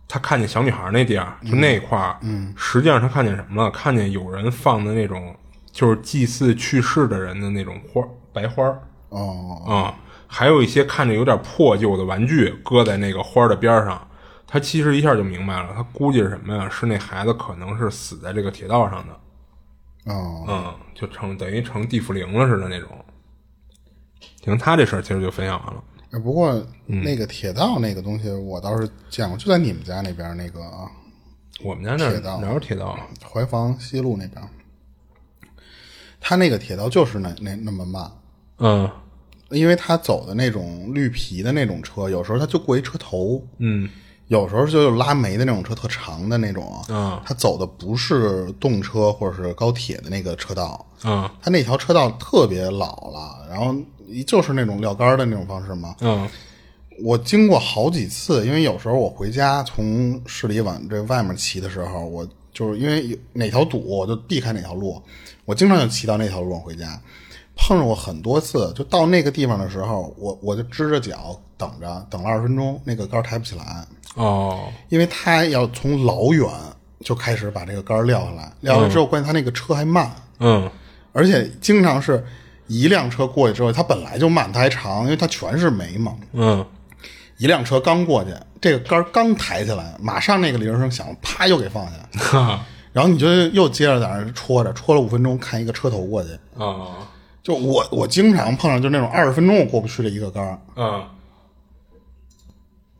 他看见小女孩那地儿，就那块儿，嗯，实际上他看见什么了？看见有人放的那种，就是祭祀去世的人的那种花白花儿，哦，啊。还有一些看着有点破旧的玩具搁在那个花的边上，他其实一下就明白了，他估计是什么呀？是那孩子可能是死在这个铁道上的，哦，嗯，就成等于成地府灵了似的那种。行，他这事儿其实就分享完了。不过那个铁道那个东西我倒是见过，就在你们家那边那个，我们家那铁道哪有铁道？怀房西路那边，他那个铁道就是那那那么慢，嗯。因为他走的那种绿皮的那种车，有时候他就过一车头，嗯，有时候就拉煤的那种车，特长的那种，嗯，他走的不是动车或者是高铁的那个车道，嗯，他那条车道特别老了，然后就是那种撂杆的那种方式嘛，嗯，我经过好几次，因为有时候我回家从市里往这外面骑的时候，我就是因为哪条堵，我就避开哪条路，我经常就骑到那条路上回家。碰上过很多次，就到那个地方的时候，我我就支着脚等着，等了二十分钟，那个杆抬不起来。哦，因为他要从老远就开始把这个杆撂下来，撂下来之后，关键他那个车还慢。嗯，而且经常是一辆车过去之后，它本来就慢，它还长，因为它全是煤嘛。嗯，一辆车刚过去，这个杆刚抬起来，马上那个铃声响，啪又给放下。然后你就又接着在那戳着，戳了五分钟，看一个车头过去。啊。就我我经常碰上就那种二十分钟我过不去的一个杆儿，嗯，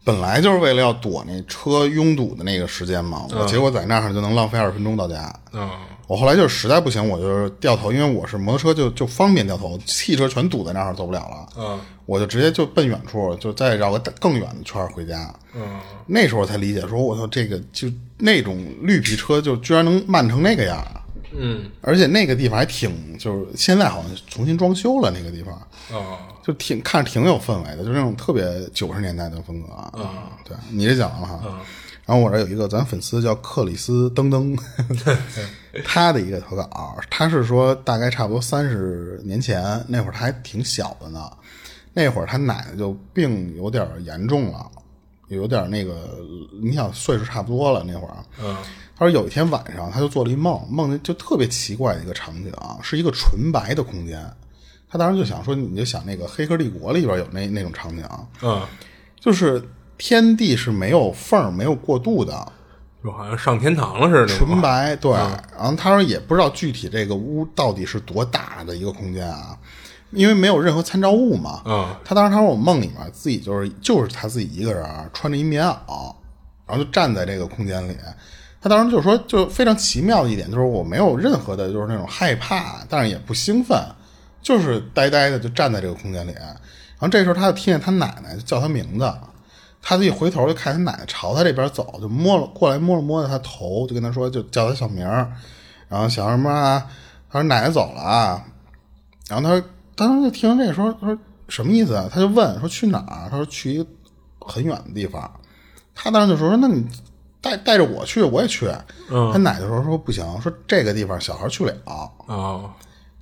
本来就是为了要躲那车拥堵的那个时间嘛，我结果在那儿就能浪费二十分钟到家，嗯，我后来就是实在不行，我就是掉头，因为我是摩托车就就方便掉头，汽车全堵在那儿走不了了，嗯，我就直接就奔远处，就再绕个更远的圈回家，嗯，那时候我才理解说，我操，这个就那种绿皮车就居然能慢成那个样儿。嗯，而且那个地方还挺，就是现在好像重新装修了那个地方，哦，就挺看着挺有氛围的，就是那种特别九十年代的风格啊。对你这讲了哈，然后我这有一个咱粉丝叫克里斯登登，他的一个投稿，他是说大概差不多三十年前那会儿他还挺小的呢，那会儿他奶奶就病有点严重了，有点那个，你想岁数差不多了那会儿，嗯。他说有一天晚上，他就做了一梦，梦见就特别奇怪的一个场景啊，是一个纯白的空间。他当时就想说，你就想那个《黑客帝国》里边有那那种场景，嗯，就是天地是没有缝、没有过渡的，就好像上天堂了似的，纯白。对，然后他说也不知道具体这个屋到底是多大的一个空间啊，因为没有任何参照物嘛。嗯，他当时他说我梦里面自己就是就是他自己一个人穿着一棉袄，然后就站在这个空间里。他当时就说，就非常奇妙的一点，就是我没有任何的，就是那种害怕，但是也不兴奋，就是呆呆的就站在这个空间里。然后这时候他就听见他奶奶叫他名字，他自己回头就看他奶奶朝他这边走，就摸了过来摸了摸他头，就跟他说，就叫他小名然后想什么啊？他说奶奶走了啊。然后他当时就听这个说，他说什么意思啊？他就问说去哪儿？他说去一个很远的地方。他当时就说那你。带带着我去，我也去。他奶奶说说不行，说这个地方小孩去不了。哦，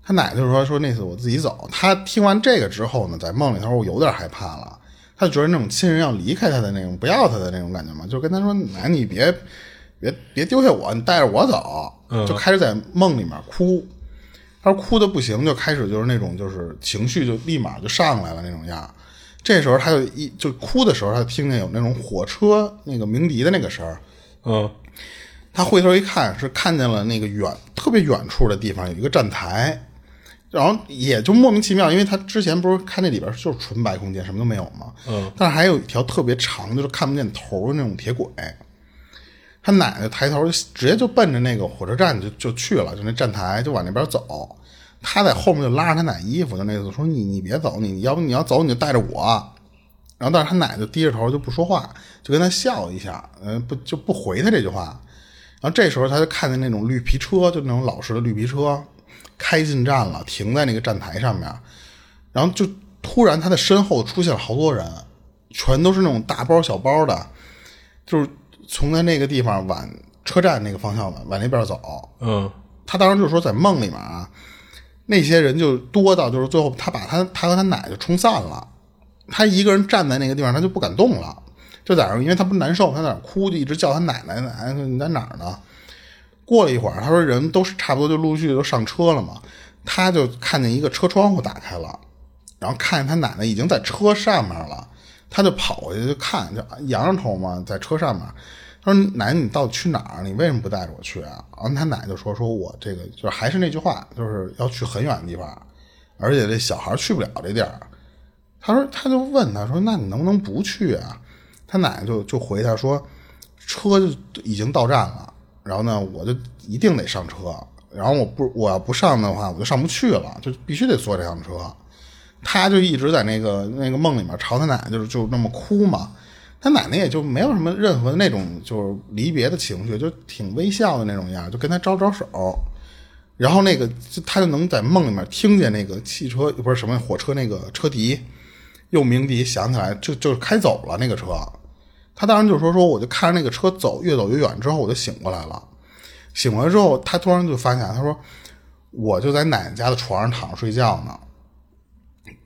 他奶奶就说说那次我自己走。他听完这个之后呢，在梦里头我有点害怕了。他就觉得那种亲人要离开他的那种不要他的那种感觉嘛，就跟他说：“奶，你别别别丢下我，你带着我走。”就开始在梦里面哭。他说哭的不行，就开始就是那种就是情绪就立马就上来了那种样。这时候他就一就哭的时候，他听见有那种火车那个鸣笛的那个声儿。嗯，他回头一看，是看见了那个远特别远处的地方有一个站台，然后也就莫名其妙，因为他之前不是看那里边就是纯白空间，什么都没有嘛。嗯，但是还有一条特别长，就是看不见头的那种铁轨。他奶奶抬头就直接就奔着那个火车站就就去了，就那站台就往那边走。他在后面就拉着他奶衣服，就那意思说你你别走，你要不你要走你就带着我。然后但是他奶就低着头就不说话，就跟他笑一下，嗯不就不回他这句话。然后这时候他就看见那种绿皮车，就那种老式的绿皮车开进站了，停在那个站台上面。然后就突然他的身后出现了好多人，全都是那种大包小包的，就是。从他那个地方往车站那个方向往往那边走，嗯，他当时就说在梦里面啊，那些人就多到就是最后他把他他和他奶就冲散了，他一个人站在那个地方，他就不敢动了，就在那，因为他不难受，他在那哭，就一直叫他奶奶奶奶，你在哪儿呢？过了一会儿，他说人都是差不多就陆续都上车了嘛，他就看见一个车窗户打开了，然后看见他奶奶已经在车上面了，他就跑过去就看，就仰着头嘛，在车上面。他说：“奶奶，你到底去哪儿？你为什么不带着我去啊？”然后他奶就说：“说我这个就是还是那句话，就是要去很远的地方，而且这小孩去不了这地儿。”他说：“他就问他说，那你能不能不去啊？”他奶奶就就回他说：“车就已经到站了，然后呢，我就一定得上车。然后我不我要不上的话，我就上不去了，就必须得坐这辆车。”他就一直在那个那个梦里面朝他奶奶就是就那么哭嘛。他奶奶也就没有什么任何那种就是离别的情绪，就挺微笑的那种样，就跟他招招手，然后那个他就能在梦里面听见那个汽车不是什么火车那个车笛又鸣笛响起来，就就开走了那个车。他当时就说说，我就看着那个车走越走越远之后，我就醒过来了。醒过来之后，他突然就发现，他说我就在奶奶家的床上躺着睡觉呢。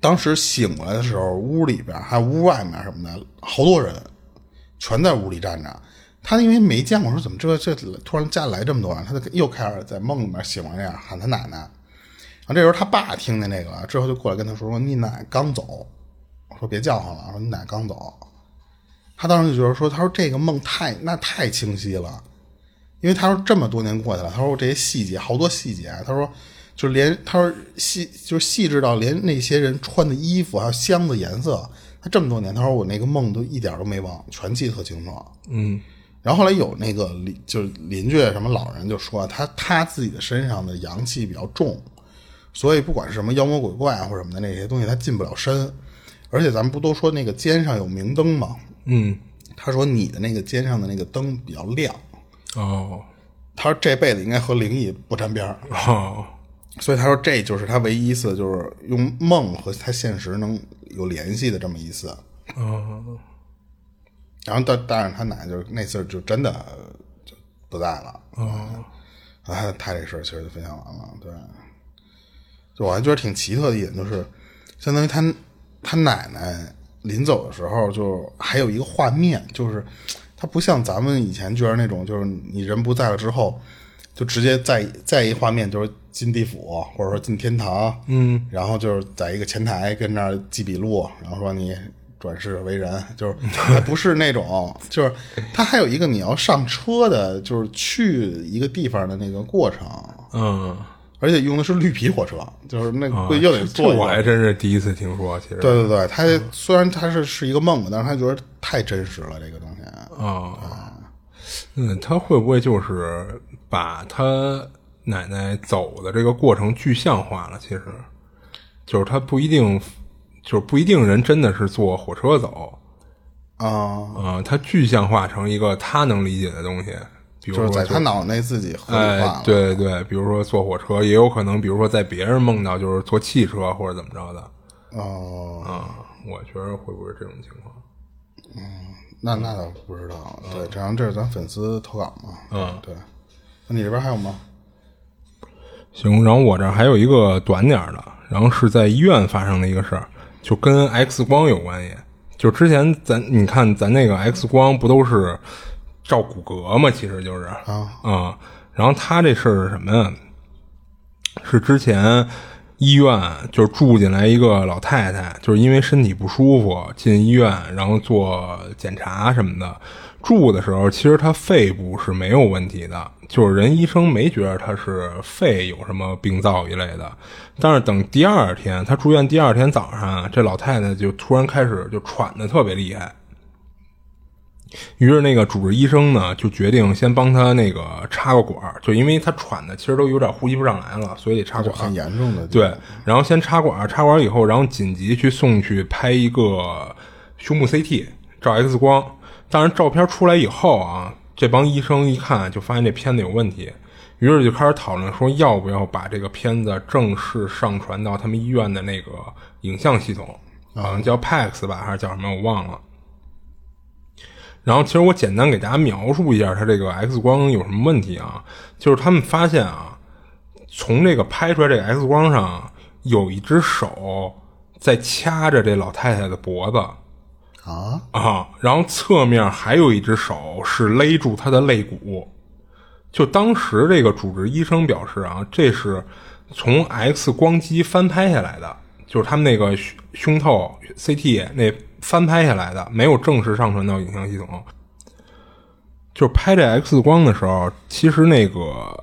当时醒来的时候，屋里边还有屋外面什么的，好多人，全在屋里站着。他因为没见过，说怎么这这突然家里来这么多人，他就又开始在梦里面醒了那样喊他奶奶。然后这时候他爸听见那个了，之后就过来跟他说：“说你奶刚走，说别叫唤了，说你奶刚走。”他当时就觉得说：“他说这个梦太那太清晰了，因为他说这么多年过去了，他说这些细节好多细节，他说。”就连他说细，就是细致到连那些人穿的衣服还有箱子颜色，他这么多年，他说我那个梦都一点都没忘，全记得特清楚。嗯，然后后来有那个邻，就是邻居什么老人就说他他自己的身上的阳气比较重，所以不管是什么妖魔鬼怪或者什么的那些东西，他进不了身。而且咱们不都说那个肩上有明灯吗？嗯，他说你的那个肩上的那个灯比较亮。哦，他说这辈子应该和灵异不沾边儿。哦。所以他说，这就是他唯一一次，就是用梦和他现实能有联系的这么一次。哦。然后，但但是他奶就是那次就真的就不在了。哦。啊，他这事儿其实就分享完了。对。就我还觉得挺奇特的一点，就是相当于他他奶奶临走的时候，就还有一个画面，就是他不像咱们以前觉得那种，就是你人不在了之后。就直接在在一画面就是进地府或者说进天堂，嗯，然后就是在一个前台跟那儿记笔录，然后说你转世为人，就是 不是那种，就是他还有一个你要上车的，就是去一个地方的那个过程，嗯，而且用的是绿皮火车，就是那又得坐。我还真是第一次听说，其实对对对，他虽然他是是一个梦，但是他觉得太真实了这个东西啊，嗯，他会不会就是？把他奶奶走的这个过程具象化了，其实就是他不一定，就是不一定人真的是坐火车走啊啊，他具象化成一个他能理解的东西，比如说在他脑内自己哎，对对，比如说坐火车，也有可能，比如说在别人梦到就是坐汽车或者怎么着的哦啊，我觉得会不会这种情况？嗯，那那倒不知道，对，这样这是咱粉丝投稿嘛，嗯，对。你这边还有吗？行，然后我这还有一个短点的，然后是在医院发生的一个事儿，就跟 X 光有关系。就之前咱你看咱那个 X 光不都是照骨骼嘛？其实就是啊啊。然后他这事儿是什么呀？是之前医院就是住进来一个老太太，就是因为身体不舒服进医院，然后做检查什么的。住的时候，其实她肺部是没有问题的，就是人医生没觉得她是肺有什么病灶一类的。但是等第二天她住院，第二天早上，这老太太就突然开始就喘的特别厉害。于是那个主治医生呢，就决定先帮他那个插个管儿就因为他喘的其实都有点呼吸不上来了，所以得插管很严重的。对，然后先插管儿插管儿以后，然后紧急去送去拍一个胸部 CT，照 X 光。当然，照片出来以后啊，这帮医生一看就发现这片子有问题，于是就开始讨论说要不要把这个片子正式上传到他们医院的那个影像系统，好像叫 PAX 吧，还是叫什么我忘了。然后，其实我简单给大家描述一下它这个 X 光有什么问题啊？就是他们发现啊，从这个拍出来这个 X 光上有一只手在掐着这老太太的脖子。啊啊！然后侧面还有一只手是勒住她的肋骨，就当时这个主治医生表示啊，这是从 X 光机翻拍下来的，就是他们那个胸透 CT 那翻拍下来的，没有正式上传到影像系统。就是拍这 X 光的时候，其实那个。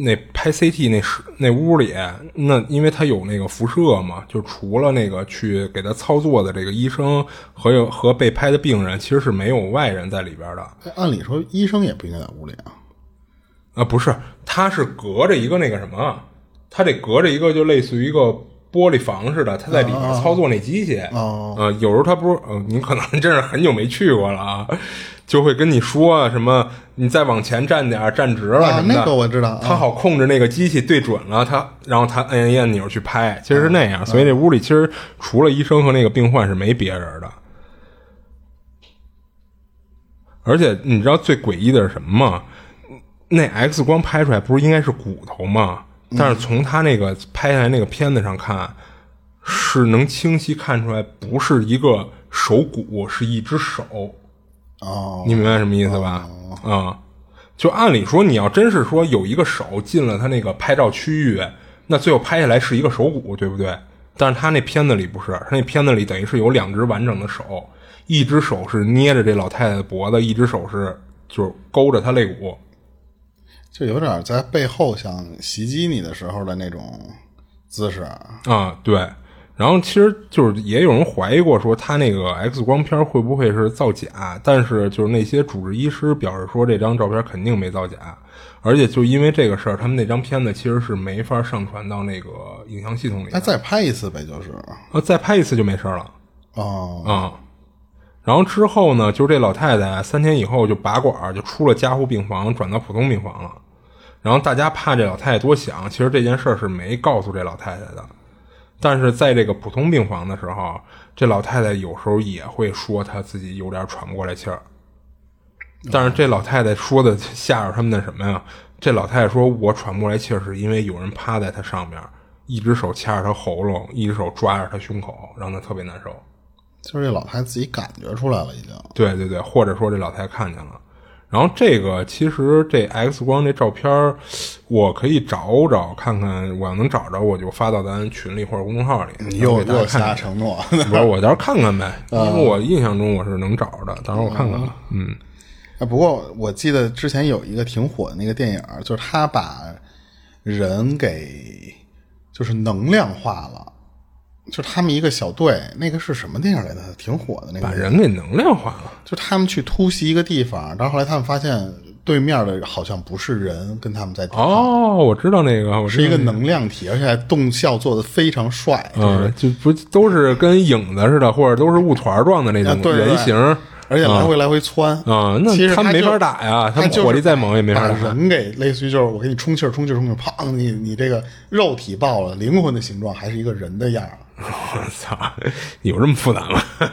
那拍 CT 那室那屋里，那因为他有那个辐射嘛，就除了那个去给他操作的这个医生和有和被拍的病人，其实是没有外人在里边的。按理说，医生也不应该在屋里啊。啊，不是，他是隔着一个那个什么，他得隔着一个就类似于一个玻璃房似的，他在里面操作那机器。哦，呃，有时候他不是，呃，你可能真是很久没去过了啊。就会跟你说什么，你再往前站点，站直了什么的。那个我知道，他好控制那个机器对准了他，然后他摁一按钮去拍，其实是那样。所以这屋里其实除了医生和那个病患是没别人的。而且你知道最诡异的是什么吗？那 X 光拍出来不是应该是骨头吗？但是从他那个拍下来那个片子上看，是能清晰看出来不是一个手骨，是一只手。哦，你明白什么意思吧？啊，就按理说，你要真是说有一个手进了他那个拍照区域，那最后拍下来是一个手骨，对不对？但是他那片子里不是，他那片子里等于是有两只完整的手，一只手是捏着这老太太的脖子，一只手是就是勾着她肋骨，就有点在背后想袭击你的时候的那种姿势啊，对。然后其实就是也有人怀疑过，说他那个 X 光片会不会是造假？但是就是那些主治医师表示说，这张照片肯定没造假，而且就因为这个事儿，他们那张片子其实是没法上传到那个影像系统里。那再拍一次呗，就是啊，再拍一次就没事了。哦啊，然后之后呢，就这老太太三天以后就拔管，就出了加护病房，转到普通病房了。然后大家怕这老太太多想，其实这件事儿是没告诉这老太太的。但是在这个普通病房的时候，这老太太有时候也会说她自己有点喘不过来气儿。但是这老太太说的吓着他们的什么呀？这老太太说：“我喘不过来气儿，是因为有人趴在她上面，一只手掐着她喉咙，一只手抓着她胸口，让她特别难受。”就是这老太太自己感觉出来了，已经。对对对，或者说这老太太看见了。然后这个其实这 X 光这照片我可以找找看看，我要能找着，我就发到咱群里或者公众号里。你又又下承诺？不是，我到时候看看呗，因为我印象中我是能找着的，到时候我看看吧。嗯。啊，不过我记得之前有一个挺火的那个电影，就是他把人给就是能量化了。就他们一个小队，那个是什么电影来的？挺火的那个。把人给能量化了。就他们去突袭一个地方，然后后来他们发现对面的好像不是人，跟他们在哦，我知道那个，我是一个能量体，而且动效做的非常帅。嗯，就不都是跟影子似的，或者都是雾团状的那种人形，而且来回来回窜啊。那其实他没法打呀，他火力再猛也没法打。人给类似于就是我给你充气儿，充气儿，充气儿，砰！你你这个肉体爆了，灵魂的形状还是一个人的样儿。我操，有这么复杂吗？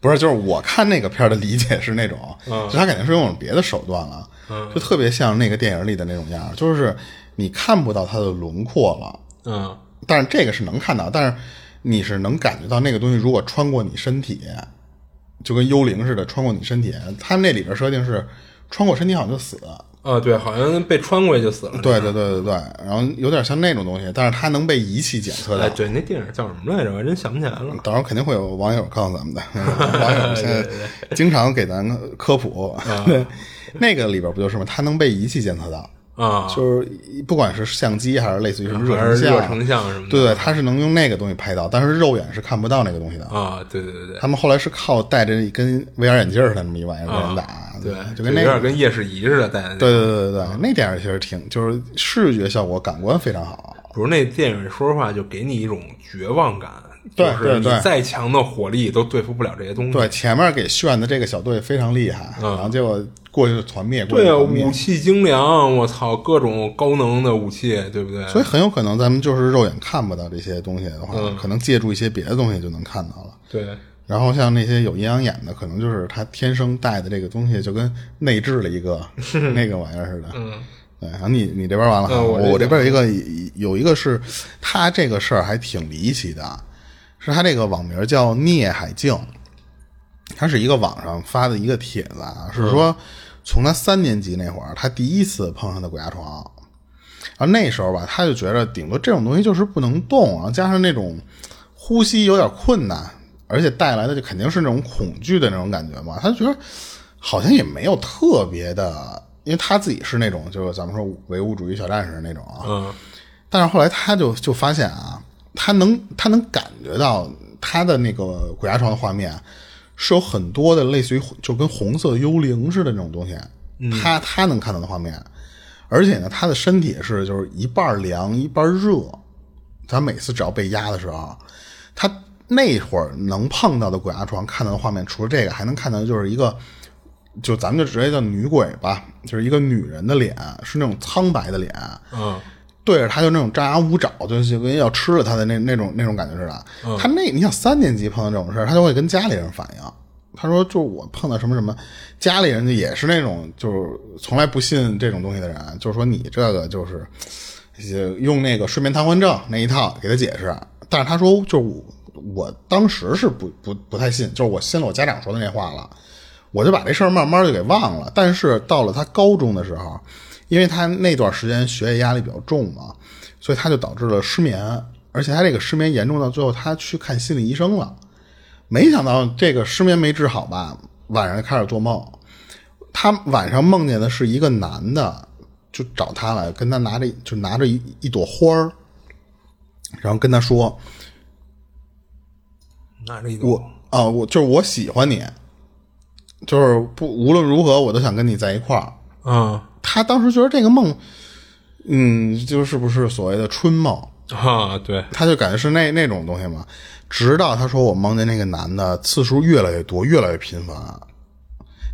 不是，就是我看那个片的理解是那种，就他肯定是用了别的手段了，就特别像那个电影里的那种样就是你看不到他的轮廓了，嗯，但是这个是能看到，但是你是能感觉到那个东西如果穿过你身体，就跟幽灵似的穿过你身体。他那里边设定是穿过身体好像就死，啊，对，好像被穿过去就死了。对对对对对，然后有点像那种东西，但是它能被仪器检测哎，到。对，那电影叫什么来着？我还真想不起来了。到时候肯定会有网友告诉咱们的，网友现在经常给咱科普。对，那个里边不就是吗？它能被仪器检测到，啊，就是不管是相机还是类似于什么热成像，热成像什么的。对对，它是能用那个东西拍到，但是肉眼是看不到那个东西的。啊，对对对对，他们后来是靠戴着一跟 VR 眼镜似的那么一玩意儿给人打，啊对，就跟那个有点跟夜视仪似的戴的。对对对对对，那电影其实挺就是视觉效果、感官非常好。不是那电影，说实话就给你一种绝望感，对就是你对对再强的火力都对付不了这些东西。对，前面给炫的这个小队非常厉害，然后结果过去就团灭，过去嗯对啊，武器精良，我操，各种高能的武器，对不对？所以很有可能咱们就是肉眼看不到这些东西的话，嗯可能借助一些别的东西就能看到了。对，然后像那些有阴阳眼的，可能就是他天生带的这个东西，就跟内置了一个 那个玩意儿似的。嗯，对。然后你你这边完了我这我这边有一个有一个是他这个事儿还挺离奇的，是他这个网名叫聂海静，他是一个网上发的一个帖子啊，是说从他三年级那会儿，他第一次碰上的鬼压床。然后那时候吧，他就觉得顶多这种东西就是不能动，然后加上那种呼吸有点困难，而且带来的就肯定是那种恐惧的那种感觉嘛。他就觉得好像也没有特别的，因为他自己是那种就是咱们说唯物主义小战士那种啊。嗯但是后来他就就发现啊，他能他能感觉到他的那个鬼压床的画面是有很多的类似于就跟红色幽灵似的那种东西，他他能看到的画面，而且呢，他的身体是就是一半凉一半热，他每次只要被压的时候，他那会儿能碰到的鬼压床看到的画面，除了这个，还能看到就是一个。就咱们就直接叫女鬼吧，就是一个女人的脸，是那种苍白的脸，嗯对着他就那种张牙舞爪，就就跟要吃了他的那那种那种感觉似的。他那你想三年级碰到这种事儿，他就会跟家里人反映。他说：“就我碰到什么什么，家里人就也是那种就是从来不信这种东西的人，就是说你这个就是呃用那个睡眠瘫痪症那一套给他解释。但是他说，就是我我当时是不不不太信，就是我信了我家长说的那话了，我就把这事儿慢慢就给忘了。但是到了他高中的时候，因为他那段时间学业压力比较重嘛，所以他就导致了失眠，而且他这个失眠严重到最后他去看心理医生了。没想到这个失眠没治好吧，晚上就开始做梦。他晚上梦见的是一个男的，就找他来，跟他拿着就拿着一一朵花儿，然后跟他说拿着一朵：“我啊，我就是我喜欢你，就是不无论如何我都想跟你在一块儿。”嗯他当时觉得这个梦，嗯，就是不是所谓的春梦，啊，对，他就感觉是那那种东西嘛。直到他说我梦见那个男的次数越来越多，越来越频繁，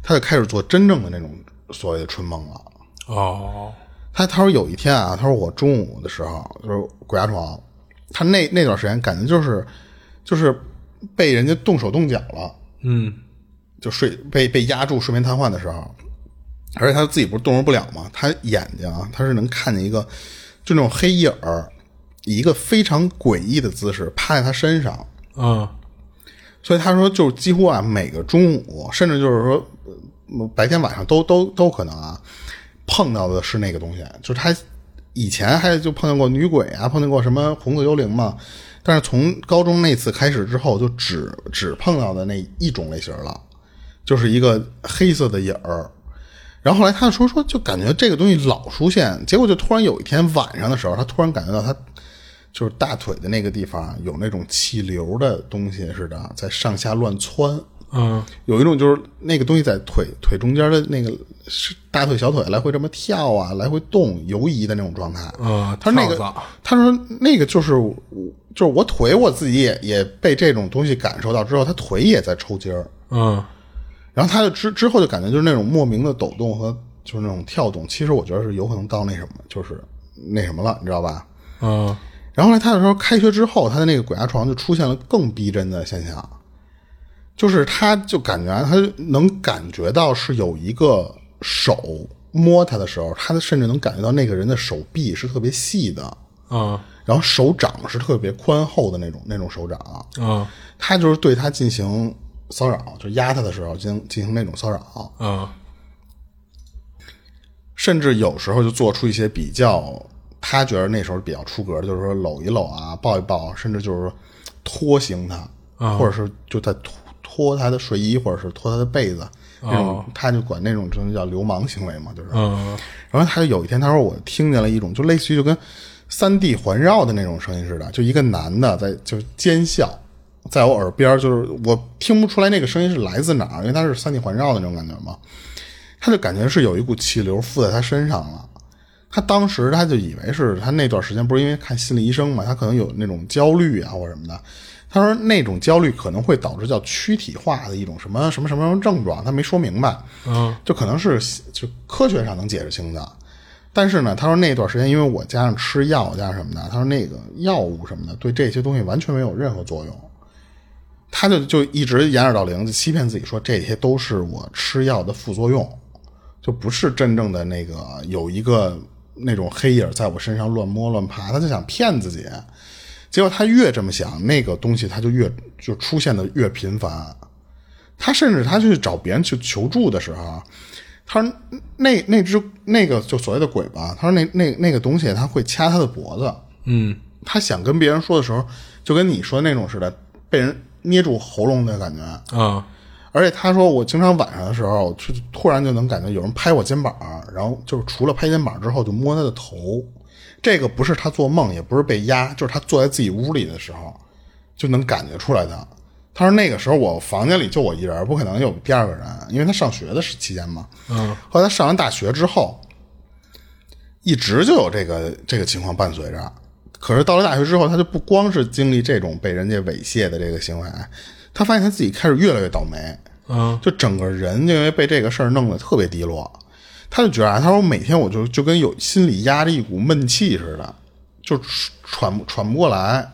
他就开始做真正的那种所谓的春梦了。哦，他他说有一天啊，他说我中午的时候就是鬼压床，他那那段时间感觉就是就是被人家动手动脚了，嗯就睡被被压住睡眠瘫痪的时候，而且他自己不是动容不了吗？他眼睛啊，他是能看见一个就那种黑影儿，以一个非常诡异的姿势趴在他身上。嗯所以他说，就几乎啊每个中午，甚至就是说呃白天晚上都都都可能啊碰到的是那个东西。就是他以前还就碰见过女鬼啊，碰见过什么红色幽灵嘛，但是从高中那次开始之后，就只只碰到的那一种类型了，就是一个黑色的影儿。然后后来他说说，就感觉这个东西老出现，结果就突然有一天晚上的时候，他突然感觉到他就是大腿的那个地方有那种气流的东西似的在上下乱窜，嗯有一种就是那个东西在腿腿中间的那个是大腿小腿来回这么跳啊，来回动游移的那种状态。嗯，他说那个，他说那个就是我就是我腿我自己也也被这种东西感受到之后，他腿也在抽筋儿。嗯然后他就之之后就感觉就是那种莫名的抖动和就是那种跳动，其实我觉得是有可能到那什么，就是那什么了，你知道吧？嗯。然后后来他就说，开学之后，他的那个鬼压床就出现了更逼真的现象，就是他就感觉他能感觉到是有一个手摸他的时候，他甚至能感觉到那个人的手臂是特别细的，嗯。然后手掌是特别宽厚的那种那种手掌，嗯。他就是对他进行骚扰，就压他的时候进行进行那种骚扰，嗯。甚至有时候就做出一些比较他觉得那时候比较出格的，就是说搂一搂啊，抱一抱，甚至就是说拖行他，或者是就在拖拖他的睡衣，或者是拖他的被子，这种、他就管那种就叫流氓行为嘛，就是。嗯。然后他就有一天他说我听见了一种就类似于就跟三 D 环绕的那种声音似的，就一个男的在就奸笑，在我耳边，就是我听不出来那个声音是来自哪儿，因为它是三 D 环绕的那种感觉嘛。他就感觉是有一股气流附在他身上了。他当时他就以为是他那段时间不是因为看心理医生嘛，他可能有那种焦虑啊或者什么的。他说那种焦虑可能会导致叫躯体化的一种什么什么什么什么症状，他没说明白。嗯，就可能是就科学上能解释清的。但是呢，他说那段时间因为我加上吃药加上什么的，他说那个药物什么的对这些东西完全没有任何作用。他就就一直掩耳盗铃，就欺骗自己说这些都是我吃药的副作用，就不是真正的那个有一个那种黑影在我身上乱摸乱爬，他就想骗自己。结果他越这么想，那个东西他就越就出现的越频繁。他甚至他去找别人去求助的时候，他说那那只那个就所谓的鬼吧，他说那那那个东西他会掐他的脖子，嗯他想跟别人说的时候，就跟你说的那种似的，被人捏住喉咙的感觉。啊而且他说，我经常晚上的时候，就突然就能感觉有人拍我肩膀，然后就是除了拍肩膀之后，就摸他的头。这个不是他做梦，也不是被压，就是他坐在自己屋里的时候，就能感觉出来的。他说那个时候我房间里就我一人，不可能有第二个人，因为他上学的时期间嘛。嗯，后来他上完大学之后，一直就有这个这个情况伴随着。可是到了大学之后，他就不光是经历这种被人家猥亵的这个行为，他发现他自己开始越来越倒霉。嗯就整个人因为被这个事儿弄得特别低落，他就觉得啊，他说每天我就就跟有心里压着一股闷气似的，就喘不喘不过来。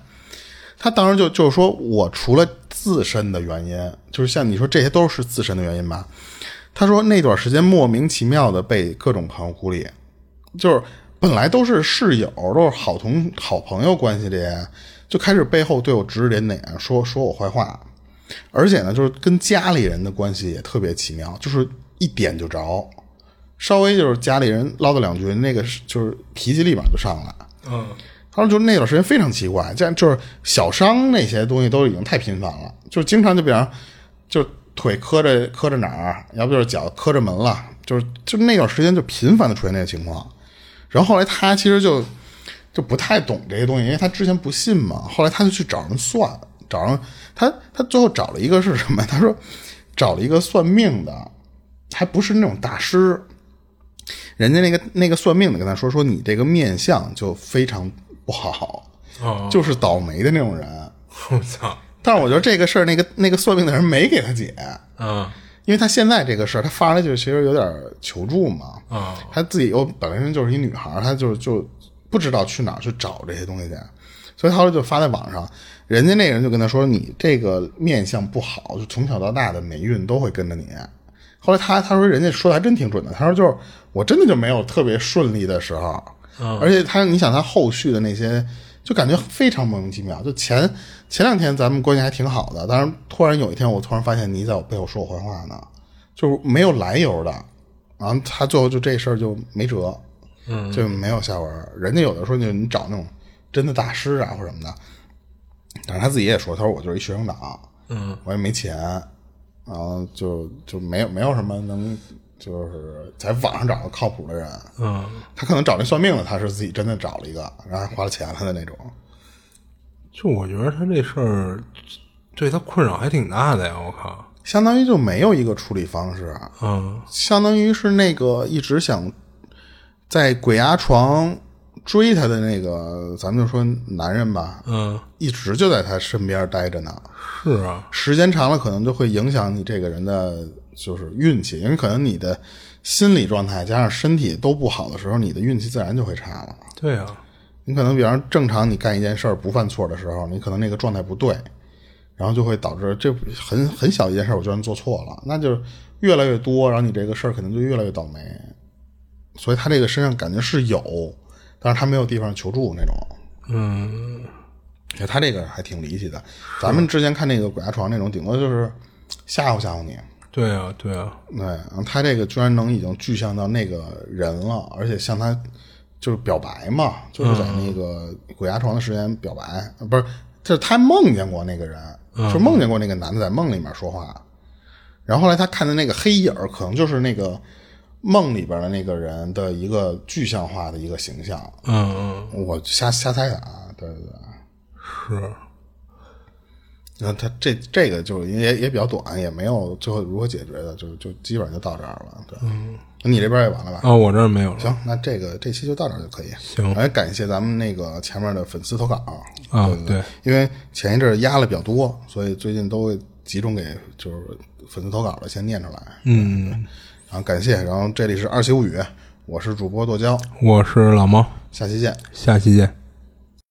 他当时就就是说我除了自身的原因，就是像你说这些都是自身的原因吧。他说那段时间莫名其妙的被各种朋友孤立，就是本来都是室友，都是好同好朋友关系这些，就开始背后对我指指点点，说说我坏话。而且呢，就是跟家里人的关系也特别奇妙，就是一点就着，稍微就是家里人唠叨两句，那个就是脾气立马就上来。嗯他说，就那段时间非常奇怪，这样就是小伤那些东西都已经太频繁了，就是经常就比方就腿磕着磕着哪儿，要不就是脚磕着门了，就是就那段时间就频繁的出现那个情况。然后后来他其实就就不太懂这些东西，因为他之前不信嘛。后来他就去找人算，找人他他最后找了一个是什么？他说找了一个算命的，还不是那种大师，人家那个那个算命的跟他说说你这个面相就非常不好，哦，就是倒霉的那种人。我操，但是我觉得这个事儿，那个那个算命的人没给他解，嗯因为他现在这个事儿，他发来就其实有点求助嘛。啊他自己又本身就是一女孩儿，她就就不知道去哪儿去找这些东西去，所以他后来就发在网上。人家那个人就跟他说：“你这个面相不好，就从小到大的霉运都会跟着你。”后来他他说人家说的还真挺准的，他说就是我真的就没有特别顺利的时候，而且他你想他后续的那些，就感觉非常莫名其妙。就前前两天咱们关系还挺好的，但是突然有一天我突然发现你在我背后说我坏话呢，就是没有来由的，然后他最后就这事儿就没辙，嗯，就没有下文。人家有的时候就你找那种真的大师啊或者什么的，但是他自己也说，他说我就是一学生党，嗯，我也没钱，然后就就没有没有什么能就是在网上找个靠谱的人，嗯，他可能找那算命的，他是自己真的找了一个，然后还花了钱了的那种。就我觉得他这事儿对他困扰还挺大的呀，我靠，相当于就没有一个处理方式，嗯。相当于是那个一直想在鬼压床追他的那个，咱们就说男人吧，嗯，一直就在他身边待着呢。是啊，时间长了，可能就会影响你这个人的就是运气，因为可能你的心理状态加上身体都不好的时候，你的运气自然就会差了。对啊，你可能比方正常你干一件事儿不犯错的时候，你可能那个状态不对，然后就会导致这很很小一件事儿我居然做错了，那就越来越多，然后你这个事儿可能就越来越倒霉。所以他这个身上感觉是有，但是他没有地方求助那种。嗯他这个还挺离奇的。咱们之前看那个鬼压床那种，顶多就是吓唬吓唬你。对啊，对啊，对，然后他这个居然能已经具象到那个人了，而且像他就是表白嘛，就是在那个鬼压床的时间表白，呃不是，就是他梦见过那个人，就梦见过那个男的在梦里面说话，然后后来他看的那个黑影儿，可能就是那个梦里边的那个人的一个具象化的一个形象，嗯嗯，我瞎瞎猜的啊，对对对。是，然后他这这个就也也比较短，也没有最后如何解决的，就就基本上就到这儿了。对，嗯，你这边也完了吧？啊，我这儿没有了。行，那这个这期就到这儿就可以。行来，感谢咱们那个前面的粉丝投稿啊对对因为前一阵儿压了比较多，所以最近都会集中给就是粉丝投稿的先念出来。嗯，然后感谢，然后这里是二七物语，我是主播剁椒，我是老猫，下期见。下期见。